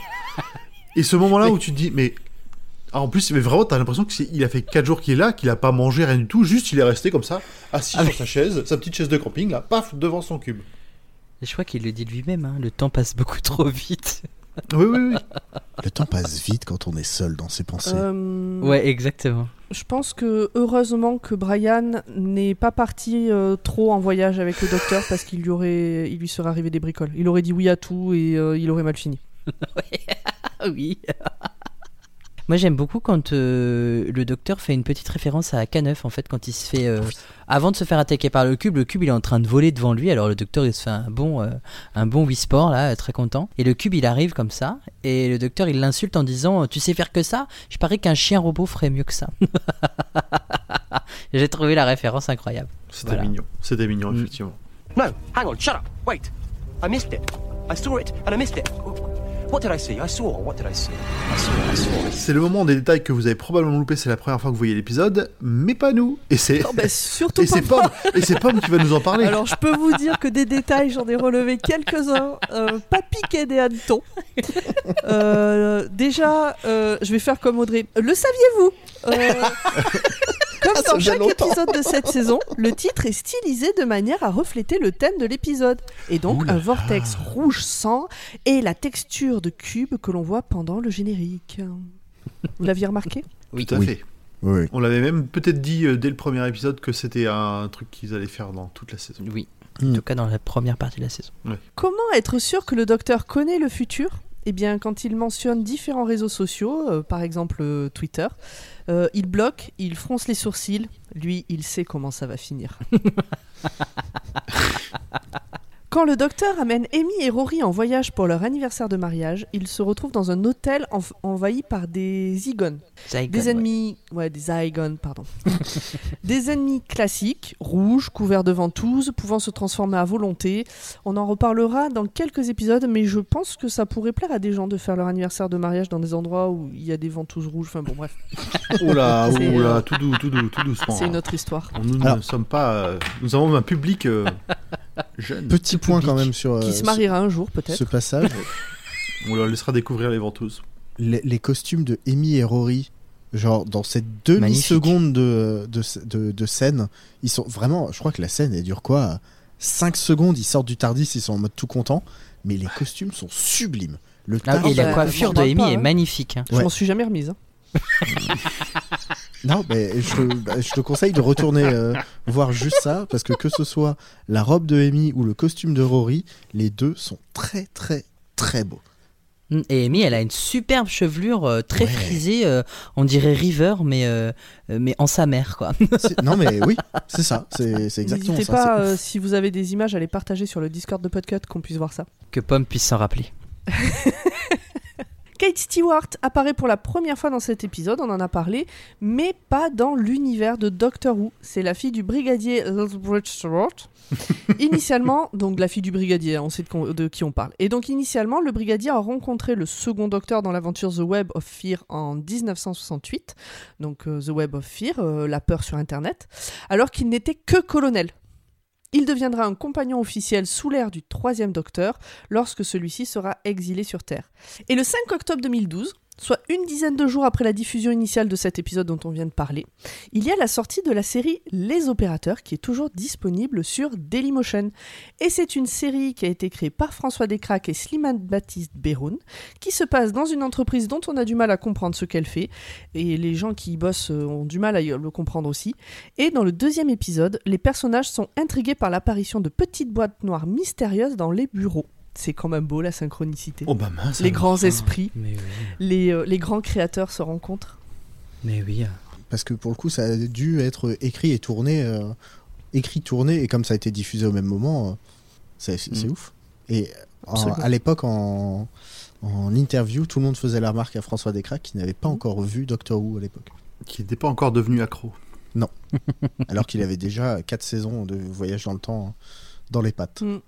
*laughs* Et ce moment-là où tu te dis, mais ah, en plus, mais vraiment, t'as l'impression qu'il a fait 4 jours qu'il est là, qu'il a pas mangé rien du tout, juste il est resté comme ça, assis Ah, sur mais- sa chaise, sa petite chaise de camping là, paf, devant son cube. Et je crois qu'il le dit lui-même, hein, le temps passe beaucoup trop vite. Oui, oui, oui. Le temps passe vite quand on est seul dans ses pensées. Euh, Ouais, exactement. Je pense que heureusement que Brian n'est pas parti euh, trop en voyage avec le docteur parce qu'il lui aurait, il lui serait arrivé des bricoles. Il aurait dit oui à tout et euh, il aurait mal fini. *laughs* Ah oui. *laughs* Moi j'aime beaucoup quand euh, le docteur fait une petite référence à K9 en fait quand il se fait euh, avant de se faire attaquer par le cube, le cube il est en train de voler devant lui alors le docteur il se fait un bon euh, un bon Wii Sport là très content et le cube il arrive comme ça et le docteur il l'insulte en disant tu sais faire que ça? Je parie qu'un chien robot ferait mieux que ça. *laughs* J'ai trouvé la référence incroyable. C'était Voilà. mignon, c'était mignon, Mm. effectivement. No, hang on, shut up. Wait. I missed it. I saw it and I missed it. C'est le moment des détails que vous avez probablement loupé, c'est la première fois que vous voyez l'épisode, mais pas nous. Et c'est bah, surtout *laughs* et c'est pas moi. Pomme, et c'est Pomme qui va nous en parler. Alors je peux vous dire que des détails, j'en ai relevé quelques-uns, euh, pas piqués des hannetons. Euh, déjà, euh, je vais faire comme Audrey. Le saviez-vous? Euh, Comme Ah, dans chaque longtemps. épisode de cette saison, le titre est stylisé de manière à refléter le thème de l'épisode. Et donc un vortex rouge sang et la texture de cube que l'on voit pendant le générique. Vous l'aviez remarqué? Oui. Tout à Oui. fait. Oui. On l'avait même peut-être dit euh, dès le premier épisode que c'était un truc qu'ils allaient faire dans toute la saison. Oui. En tout cas, dans la première partie de la saison. Comment être sûr que le docteur connaît le futur? Eh bien, quand il mentionne différents réseaux sociaux, euh, par exemple euh, Twitter, euh, il bloque, il fronce les sourcils. Lui, il sait comment ça va finir. *laughs* Quand le docteur amène Amy et Rory en voyage pour leur anniversaire de mariage, ils se retrouvent dans un hôtel env- envahi par des Zygons. Zygon, Des ennemis, ouais, des Zygons, pardon. *laughs* des ennemis classiques, rouges, couverts de ventouses, pouvant se transformer à volonté. On en reparlera dans quelques épisodes, mais je pense que ça pourrait plaire à des gens de faire leur anniversaire de mariage dans des endroits où il y a des ventouses rouges. Enfin bon, bref, *laughs* Oula, C'est, oula, euh, tout doux, tout doux, tout doucement. c'est une autre histoire. Nous ne sommes pas. euh, nous avons un public euh, *laughs* jeune. Petit point public quand même sur Qui euh, se ce- mariera un jour, peut-être. ce passage. *laughs* On leur laissera découvrir les ventouses. les, les costumes de Amy et Rory, genre dans cette demi-seconde de, de, de, de scène, ils sont vraiment. Je crois que la scène, elle dure quoi? 5 secondes, ils sortent du Tardis, ils sont en mode tout content, mais les costumes sont sublimes. Le Ah, et la bah, coiffure de Amy pas, est hein. magnifique. hein. Je Ouais. m'en suis jamais remise. hein. *laughs* Non, mais je, te- bah, je te conseille de retourner euh, voir juste ça, parce que que ce soit la robe de Amy ou le costume de Rory, les deux sont très très très beaux. Mm, Et Amy, elle a une superbe chevelure euh, très Ouais. frisée, euh, on dirait River, mais, euh, mais en sa mère, quoi. Non, mais oui, c'est ça, c'est c'est exactement N'hésitez ça. pas, euh, ouf. si vous avez des images, à les partager sur le Discord de Podcut, qu'on puisse voir ça. Que Pomme puisse s'en rappeler. *laughs* Kate Stewart apparaît pour la première fois dans cet épisode, on en a parlé, mais pas dans l'univers de Doctor Who. C'est la fille du brigadier Lethbridge *laughs* Stewart. initialement, donc la fille du brigadier, on sait de, qui on parle. Et donc initialement, le brigadier a rencontré le second docteur dans l'aventure The Web of Fear en 1968. Donc euh, The Web of Fear, euh, la peur sur Internet, alors qu'il n'était que colonel. Il deviendra un compagnon officiel sous l'ère du troisième docteur lorsque celui-ci sera exilé sur Terre. Et le 5 octobre 2012, soit une dizaine de jours après la diffusion initiale de cet épisode dont on vient de parler, il y a la sortie de la série Les Opérateurs qui est toujours disponible sur Dailymotion. Et c'est une série qui a été créée par François Descraques et Slimane Baptiste Beroun, qui se passe dans une entreprise dont on a du mal à comprendre ce qu'elle fait, et les gens qui y bossent euh, ont du mal à le comprendre aussi. Et dans le deuxième épisode, les personnages sont intrigués par l'apparition de petites boîtes noires mystérieuses dans les bureaux. C'est quand même beau la synchronicité. Oh bah mince. les alors. grands esprits, Mais oui. les, euh, les grands créateurs se rencontrent. Mais oui. Parce que pour le coup, ça a dû être écrit et tourné, euh, écrit, tourné, et comme ça a été diffusé au même moment, euh, c'est Mm. ouf. Et en- à l'époque, en, en interview, tout le monde faisait la remarque à François Descraques qui n'avait pas encore vu Doctor Who à l'époque. Qui n'était pas encore devenu accro. *laughs* Alors qu'il avait déjà 4 saisons de voyage dans le temps hein, dans les pattes. Mm.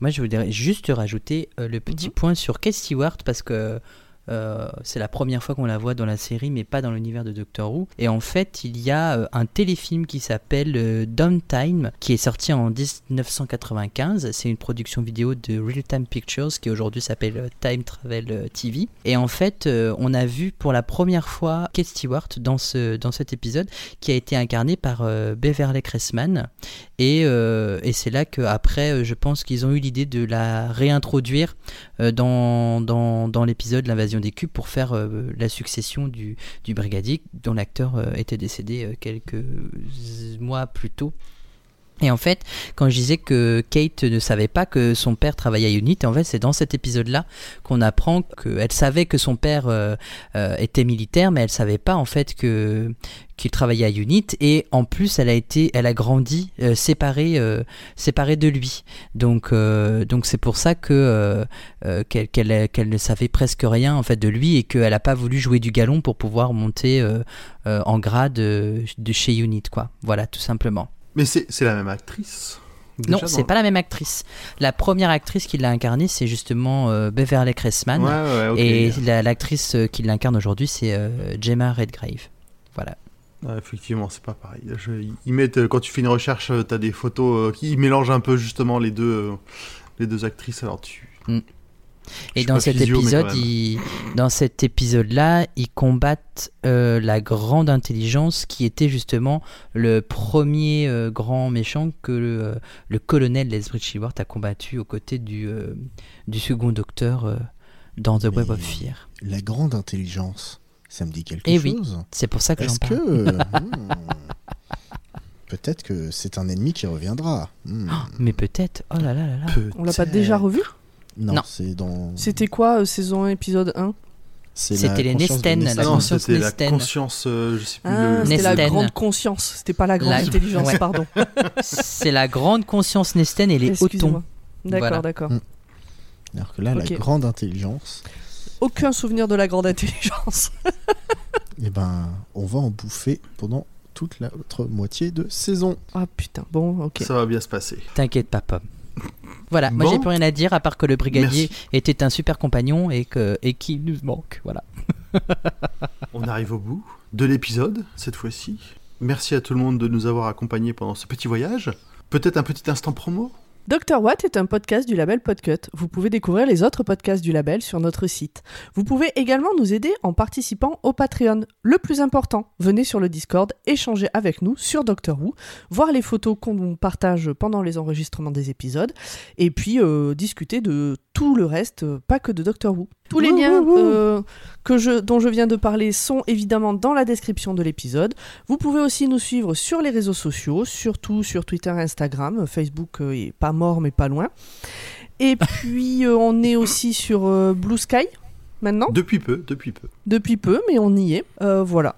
Moi, je voudrais juste rajouter euh, le petit Mhm. point sur Kate Stewart parce que euh, c'est la première fois qu'on la voit dans la série, mais pas dans l'univers de Doctor Who. Et en fait, il y a euh, un téléfilm qui s'appelle euh, Downtime, qui est sorti en 1995. C'est une production vidéo de Real Time Pictures, qui aujourd'hui s'appelle euh, Time Travel TV. Et en fait, on a vu pour la première fois Kate Stewart dans, ce, dans cet épisode, qui a été incarné par Beverly Cressman. Et, c'est là qu'après, je pense qu'ils ont eu l'idée de la réintroduire dans, dans, dans l'épisode L'invasion des cubes pour faire euh, la succession du, du brigadier dont l'acteur euh, était décédé euh, quelques mois plus tôt. Et en fait, quand je disais que Kate ne savait pas que son père travaillait à Unit, en fait, c'est dans cet épisode-là qu'on apprend qu'elle savait que son père euh, euh, était militaire, mais elle savait pas en fait que qu'il travaillait à Unit. Et en plus, elle a été, elle a grandi euh, séparée, euh, séparée de lui. Donc, euh, donc c'est pour ça que euh, qu'elle qu'elle ne savait presque rien en fait de lui et qu'elle n'a pas voulu jouer du galon pour pouvoir monter en grade de chez Unit, quoi. Voilà, tout simplement. Mais c'est la même actrice. Non, c'est pas la même actrice. La première actrice qui l'a incarnée, c'est justement euh, Beverly Cressman. Ouais. Et la- l'actrice euh, qui l'incarne aujourd'hui, c'est euh, Gemma Redgrave. Voilà. Effectivement, c'est pas pareil. Je- ils mettent, euh, quand tu fais une recherche, euh, t'as des photos euh, qui mélangent un peu justement les deux, les deux actrices. Alors tu. Mm. Et dans cet physio, épisode, ils- dans cet épisode-là, ils combattent euh, la grande intelligence qui était justement le premier euh, grand méchant que le, euh, le colonel Lesbridge Stewart a combattu aux côtés du, euh, du second docteur euh, dans The Web Mais- of Fear. La grande intelligence, ça me dit quelque Eh oui. chose. C'est pour ça que j'en que. parle. *laughs* hmm, Peut-être que c'est un ennemi qui reviendra. Hmm. *gasps* Mais peut-être. Oh là là là là. On l'a pas déjà revu? Non, Non. c'est dans. C'était quoi, euh, saison 1, épisode 1 c'est la C'était les conscience de Nesten, la Ah non, conscience c'était la Nesten. conscience, euh, je sais plus. Ah, le- c'était la Nesten. grande conscience, c'était pas la grande La- intelligence, Ouais. pardon. *laughs* C'est la grande conscience Nesten et les Excusez-moi. Otons. D'accord, Voilà. d'accord. Mm. Alors que là, Ok. la grande intelligence, Aucun souvenir de la grande intelligence. *laughs* eh ben, on va en bouffer pendant toute l'autre moitié de saison. Ah putain, bon, ok. Ça va bien se passer. T'inquiète pas, Pomme. Voilà, moi j'ai plus rien à dire à part que le brigadier Merci. était un super compagnon et que et qu'il nous manque. Voilà. *laughs* On arrive au bout de l'épisode, cette fois-ci. Merci à tout le monde de nous avoir accompagnés pendant ce petit voyage. Peut-être un petit instant promo? Dr. Watt est un podcast du label Podcut. Vous pouvez découvrir les autres podcasts du label sur notre site. Vous pouvez également nous aider en participant au Patreon. Le plus important, venez sur le Discord, échanger avec nous sur Doctor Who, voir les photos qu'on partage pendant les enregistrements des épisodes, et puis euh, discuter de tout le reste, euh, pas que de Doctor Who. Tous les liens euh, que je, dont je viens de parler sont évidemment dans la description de l'épisode. Vous pouvez aussi nous suivre sur les réseaux sociaux, surtout sur Twitter et Instagram. Facebook euh, est pas mort mais pas loin. Et *laughs* puis euh, on est aussi sur euh, Blue Sky maintenant, Depuis peu, depuis peu. depuis peu, mais on y est. Euh, voilà.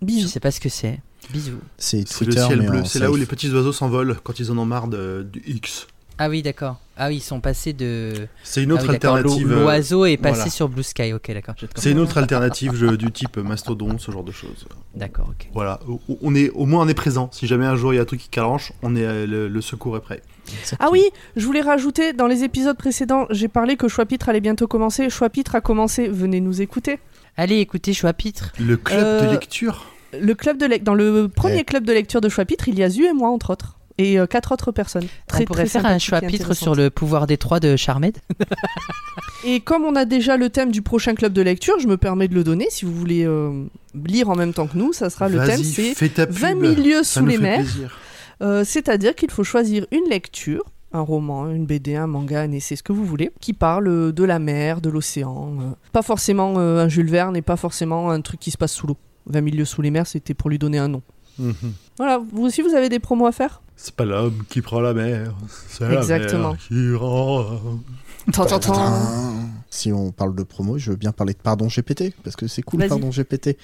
Je Bisous. sais pas ce que c'est. Bisous. C'est le ciel bleu. C'est là où les petits oiseaux s'envolent quand ils en ont marre de- du X. Ah oui, d'accord. Ah oui, ils sont passés de. C'est une Ah autre oui, alternative. euh, L'oiseau est passé voilà. sur Blue Sky. Ok, d'accord. C'est une autre alternative je- du type mastodon, ce genre de choses. D'accord, ok. Voilà, au- on est, au moins on est présent. Si jamais un jour il y a un truc qui calanche, on est, euh, le, le secours est prêt. Ah oui, je voulais rajouter, dans les épisodes précédents, j'ai parlé que Choix-Pitre allait bientôt commencer. Choix-Pitre a commencé, venez nous écouter. Allez, écoutez, Choix-Pitre. Le club Euh, de lecture Le club de lec- Dans le premier club de lecture de Choix-Pitre, il y a Zu et moi, entre autres. Et euh, quatre autres personnes. Très, On pourrait très faire un Choix-Pitre sur le pouvoir des trois de Charmed. *laughs* Et comme on a déjà le thème du prochain club de lecture, je me permets de le donner. Si vous voulez euh, lire en même temps que nous, ça sera le thème, c'est fais ta pub. 20 000 lieux Ça sous les mers. Euh, C'est-à-dire qu'il faut choisir une lecture, un roman, une BD, un manga, un essai, ce que vous voulez, qui parle de la mer, de l'océan. euh, Pas forcément euh, un Jules Verne et pas forcément un truc qui se passe sous l'eau. 20 000 lieux sous les mers, c'était pour lui donner un nom. Mhm. Voilà, vous aussi vous avez des promos à faire C'est pas l'homme qui prend la mer, c'est la Exactement. mer qui rend. Tant, tant, tant. Tadam. Si on parle de promo, je veux bien parler de Pardon GPT, parce que c'est cool. Pardon GPT.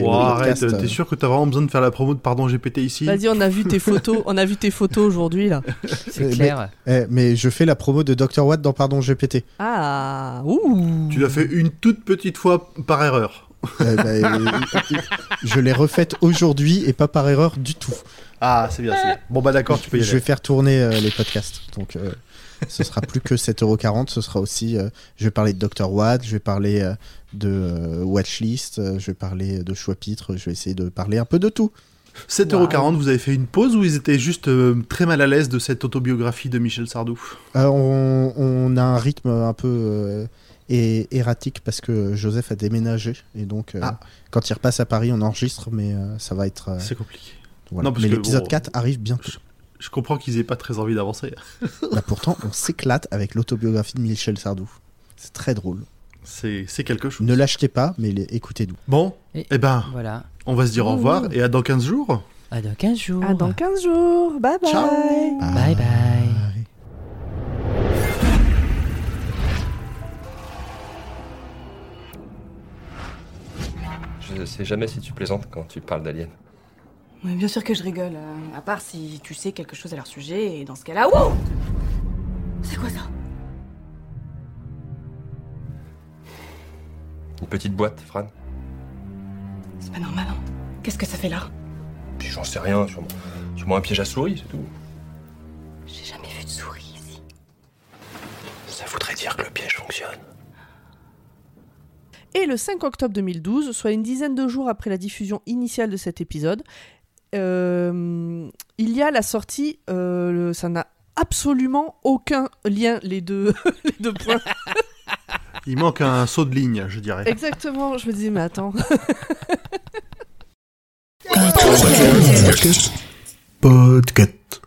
Oh, arrête, podcast, t'es euh, sûr que t'as vraiment besoin de faire la promo de Pardon GPT ici? Vas-y, on a vu tes photos, on a vu tes photos aujourd'hui là. *laughs* C'est Mais- clair. eh, mais je fais la promo de Dr. Watt dans Pardon GPT. Ah, ouh. Tu l'as fait une toute petite fois par erreur. Eh ben, euh, *laughs* je l'ai refaite aujourd'hui et pas par erreur du tout. Ah, c'est bien, c'est bien. Bon bah d'accord, tu peux y Je aller. vais faire tourner euh, les podcasts. Donc, euh, ce sera plus que 7,40€. Ce sera aussi. euh, je vais parler de Dr. Watt, je vais parler euh, de euh, Watchlist, euh, je vais parler de Choix-Pitre, je vais essayer de parler un peu de tout. 7,40€, vous avez fait une pause ou ils étaient juste euh, très mal à l'aise de cette autobiographie de Michel Sardou? Euh, on, on a un rythme un peu euh, é- erratique parce que Joseph a déménagé. Et donc, euh, Ah. quand il repasse à Paris, on enregistre, mais euh, ça va être. euh, C'est compliqué. Voilà. non, parce mais l'épisode bon, 4 arrive bientôt. Je comprends qu'ils aient pas très envie d'avancer. *laughs* Bah, pourtant, on s'éclate avec l'autobiographie de Michel Sardou. C'est très drôle. C'est quelque chose. Ne l'achetez pas, mais écoutez-nous. Bon, Et- eh ben, Voilà. on va se dire au revoir et à dans 15 jours. À dans 15 jours. À dans 15 jours. Bye bye. Ciao. Bye bye. Je sais jamais si tu plaisantes quand tu parles d'aliens. Mais bien sûr que je rigole, euh, à part si tu sais quelque chose à leur sujet, et dans ce cas-là, wow C'est quoi ça? Une petite boîte, Fran? C'est pas normal, hein Qu'est-ce que ça fait là? Puis j'en sais rien, sûrement, sûrement un piège à souris, c'est tout. J'ai jamais vu de souris ici. Ça voudrait dire que le piège fonctionne. Et le 5 octobre 2012, soit une dizaine de jours après la diffusion initiale de cet épisode, euh, il y a la sortie, euh, ça n'a absolument aucun lien les deux, *laughs* points. *laughs* Il manque un saut de ligne, je dirais. Exactement, je me disais, mais attends. Podcast. Podcast.